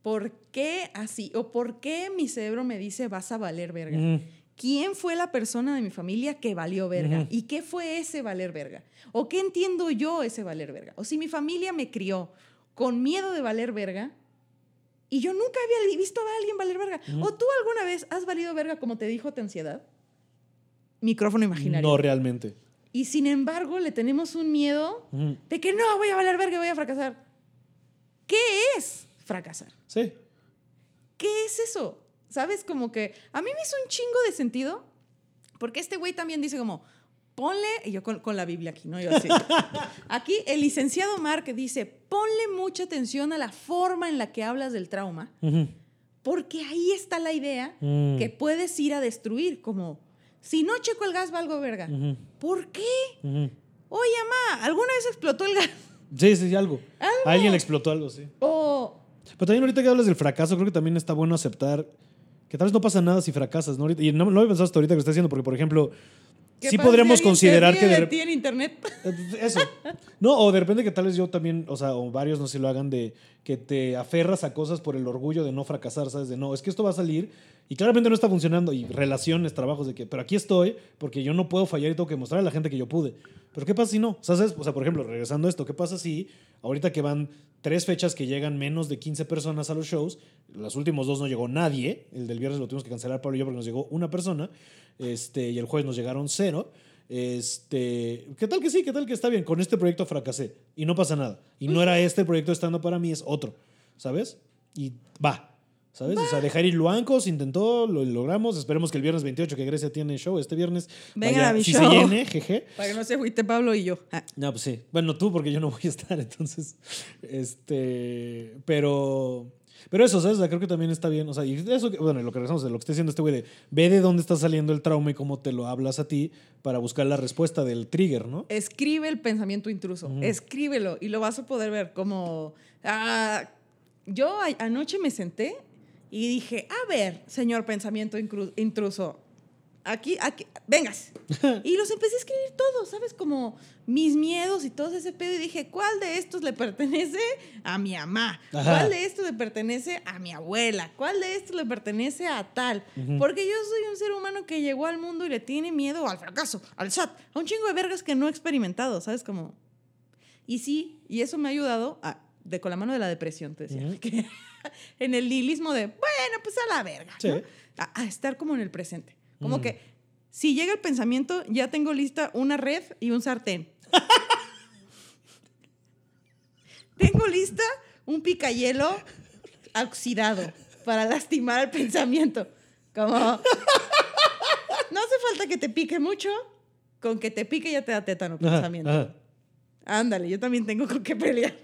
¿Por qué así? ¿O por qué mi cerebro me dice vas a valer verga? ¿Quién fue la persona de mi familia que valió verga? ¿Y qué fue ese valer verga? ¿O qué entiendo yo ese valer verga? O si mi familia me crió con miedo de valer verga y yo nunca había visto a alguien valer verga. ¿O tú alguna vez has valido verga como te dijo tu ansiedad? Micrófono imaginario. No realmente. Y sin embargo le tenemos un miedo de que no, voy a valer verga, voy a fracasar. ¿Qué es fracasar? Sí. ¿qué es eso? ¿Sabes? Como que a mí me hizo un chingo de sentido, porque este güey también dice como, ponle, y yo con, con la Biblia aquí, ¿no? Yo así. <laughs> Aquí el licenciado Mark dice, ponle mucha atención a la forma en la que hablas del trauma, porque ahí está la idea Mm. que puedes ir a destruir, como, si no checo el gas, valgo verga. ¿Por qué? Oye, mamá, ¿alguna vez explotó el gas? Sí, sí, algo. Algo. A alguien le explotó algo, sí. O, Pero también ahorita que hablas del fracaso, creo que también está bueno aceptar que tal vez no pasa nada si fracasas, ¿no? Y no, no lo había pensado hasta ahorita que lo está haciendo, porque, por ejemplo, ¿qué sí si podríamos considerar que de de ti en internet? Eso. No, o de repente que tal vez yo también, o sea, o varios no sé si lo hagan de que te aferras a cosas por el orgullo de no fracasar, ¿sabes? De no, es que esto va a salir y claramente no está funcionando y relaciones, trabajos de que, pero aquí estoy porque yo no puedo fallar y tengo que mostrar a la gente que yo pude. Pero ¿qué pasa si no? O sea, ¿sabes? O sea, por ejemplo, regresando a esto, ¿qué pasa si ahorita que van tres fechas que llegan menos de 15 personas a los shows, los últimos dos no llegó nadie, el del viernes lo tuvimos que cancelar Pablo y yo porque nos llegó una persona, este, y el jueves nos llegaron cero. Este, ¿qué tal que sí? ¿Qué tal que está bien? Con este proyecto fracasé y no pasa nada. Y no era este proyecto estando para mí, es otro, ¿sabes? Y va, ¿sabes? O sea, dejar ir Luancos, intentó, lo logramos. Esperemos que el viernes 28 que Grecia tiene show, este viernes, Vengan vaya, a mi si show. se llene, jeje. Para que no se agüite Pablo y yo. Ah. No, pues sí. Bueno, tú, porque yo no voy a estar, <laughs> entonces. Este. Pero. Pero eso, ¿sabes? O sea, creo que también está bien. O sea, y eso, bueno, lo que regresamos de lo que está diciendo este güey de ve de dónde está saliendo el trauma y cómo te lo hablas a ti para buscar la respuesta del trigger, ¿no? Escribe el pensamiento intruso. Escríbelo y lo vas a poder ver como... ah, yo anoche me senté y dije, a ver, señor pensamiento intruso, aquí, aquí, vengas. <laughs> y los empecé a escribir todos, ¿sabes? Como mis miedos y todo ese pedo. Y dije, ¿cuál de estos le pertenece a mi mamá? ¿Cuál de estos le pertenece a mi abuela? ¿Cuál de estos le pertenece a tal? Porque yo soy un ser humano que llegó al mundo y le tiene miedo al fracaso, al SAT, a un chingo de vergas que no he experimentado, ¿sabes? Como... Y sí, y eso me ha ayudado a, de con la mano de la depresión, te decía, Ujú. que <laughs> en el nihilismo de, bueno, pues a la verga, Sí. ¿no? a, a estar como en el presente. Como Mm. que si llega el pensamiento, ya tengo lista una red y un sartén. <laughs> tengo lista un picayelo oxidado para lastimar el pensamiento. Como, <laughs> no hace falta que te pique mucho, con que te pique ya te da tétano Ajá, pensamiento. ajá. Ándale, yo también tengo con qué pelear.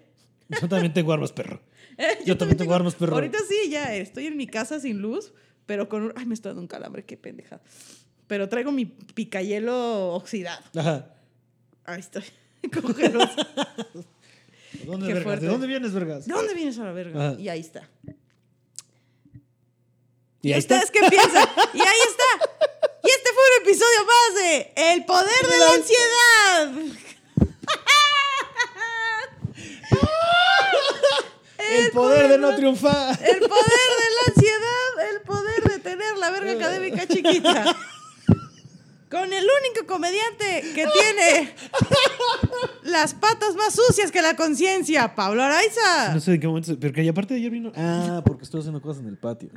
Yo también tengo armas, perro. <laughs> Yo también tengo armas, perro. Ahorita sí, ya estoy en mi casa sin luz, pero con un... Ay, me estoy dando un calambre, qué pendeja. Pero traigo mi picayelo oxidado. Ajá. Ahí estoy. <laughs> Congeloso. ¿De <laughs> dónde, Qué vergas? ¿De dónde vienes, vergas? ¿De dónde vienes a la verga? Ajá. Y ahí está. Y ahí está. ¿Ustedes qué piensan? Y ahí está. Y este fue un episodio más de El poder de la ansiedad. El poder de no triunfar. El poder de la ansiedad, el poder de tener la verga académica chiquita. Con el único comediante que tiene las patas más sucias que la conciencia, Pablo Araiza. No sé de qué momento, pero que aparte de ayer vino. Ah, porque estoy haciendo cosas en el patio.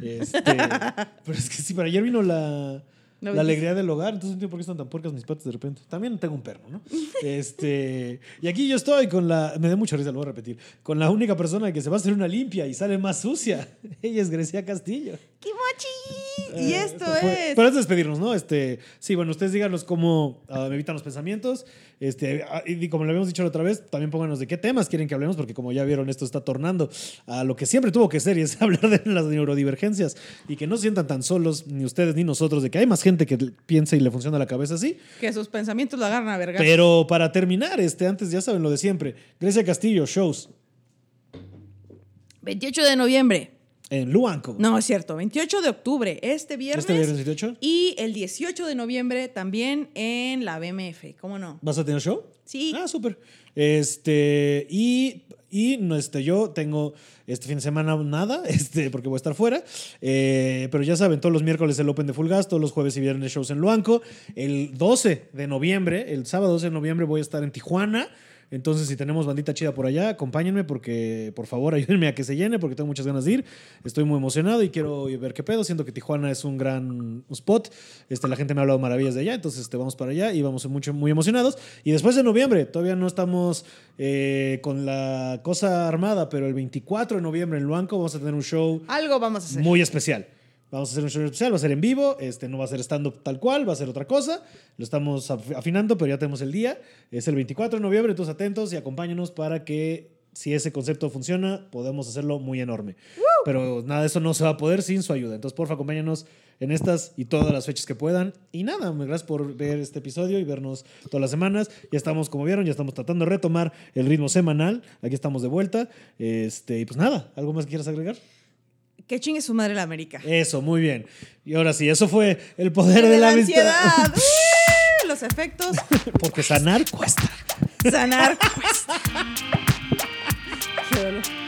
Este, <laughs> pero es que sí, para ayer vino la, No, la alegría del hogar, entonces no entiendo por qué están tan puercas mis patas de repente. También tengo un perro, ¿no? <laughs> Este, y aquí yo estoy con la. Me da mucha risa, lo voy a repetir. Con la única persona que se va a hacer una limpia y sale más sucia. <laughs> Ella es Grecia Castillo. ¡Kimochi! Y Eh, esto es. Pero antes de despedirnos, ¿no? Este, sí, bueno, ustedes díganos cómo ah, me evitan los pensamientos. Este, ah, y como le habíamos dicho la otra vez, también pónganos de qué temas quieren que hablemos, porque como ya vieron, esto está tornando a lo que siempre tuvo que ser y es <laughs> hablar de las neurodivergencias y que no se sientan tan solos, ni ustedes ni nosotros, de que hay más gente que piensa y le funciona la cabeza así. Que sus pensamientos lo agarran a verga. Pero para terminar, este, antes ya saben lo de siempre. Grecia Castillo, shows 28 de noviembre. En Luanco. No, es cierto. 28 de octubre, este viernes. Este viernes 28. Y el 18 de noviembre también en la BMF. ¿Cómo no? ¿Vas a tener show? Sí. Ah, súper. Este, y, y no, este, yo tengo este fin de semana nada, <laughs> este, porque voy a estar fuera. Eh, pero ya saben, todos los miércoles el Open de Full Gas, todos los jueves y viernes shows en Luanco. El 12 de noviembre, el sábado 12 de noviembre, voy a estar en Tijuana Entonces, si tenemos bandita chida por allá, acompáñenme porque, por favor, <laughs> ayúdenme a que se llene porque tengo muchas ganas de ir. Estoy muy emocionado y quiero ver qué pedo. Siento que Tijuana es un gran spot. Este, la gente me ha hablado maravillas de allá, entonces este, vamos para allá y vamos mucho, muy emocionados. Y después de noviembre, todavía no estamos eh, con la cosa armada, pero el 24 de noviembre en Luanco vamos a tener un show Algo vamos a hacer. muy especial. Vamos a hacer un show especial, va a ser en vivo, este, no va a ser stand-up tal cual, va a ser otra cosa. Lo estamos af- afinando, pero ya tenemos el día. Es el 24 de noviembre, entonces atentos y acompáñanos para que, si ese concepto funciona, podamos hacerlo muy enorme. Pero nada, eso no se va a poder sin su ayuda. Entonces, porfa, acompáñanos en estas y todas las fechas que puedan. Y nada, gracias por ver este episodio y vernos todas las semanas. Ya estamos, como vieron, ya estamos tratando de retomar el ritmo semanal. Aquí estamos de vuelta. Este, y pues nada, ¿algo más que quieras agregar? Que chingue su madre la América. Eso, muy bien. Y ahora sí, eso fue el poder de, la, amistad. ansiedad. <laughs> ¡Uh! Los efectos. Porque sanar cuesta. Sanar cuesta. <laughs> Qué dolor.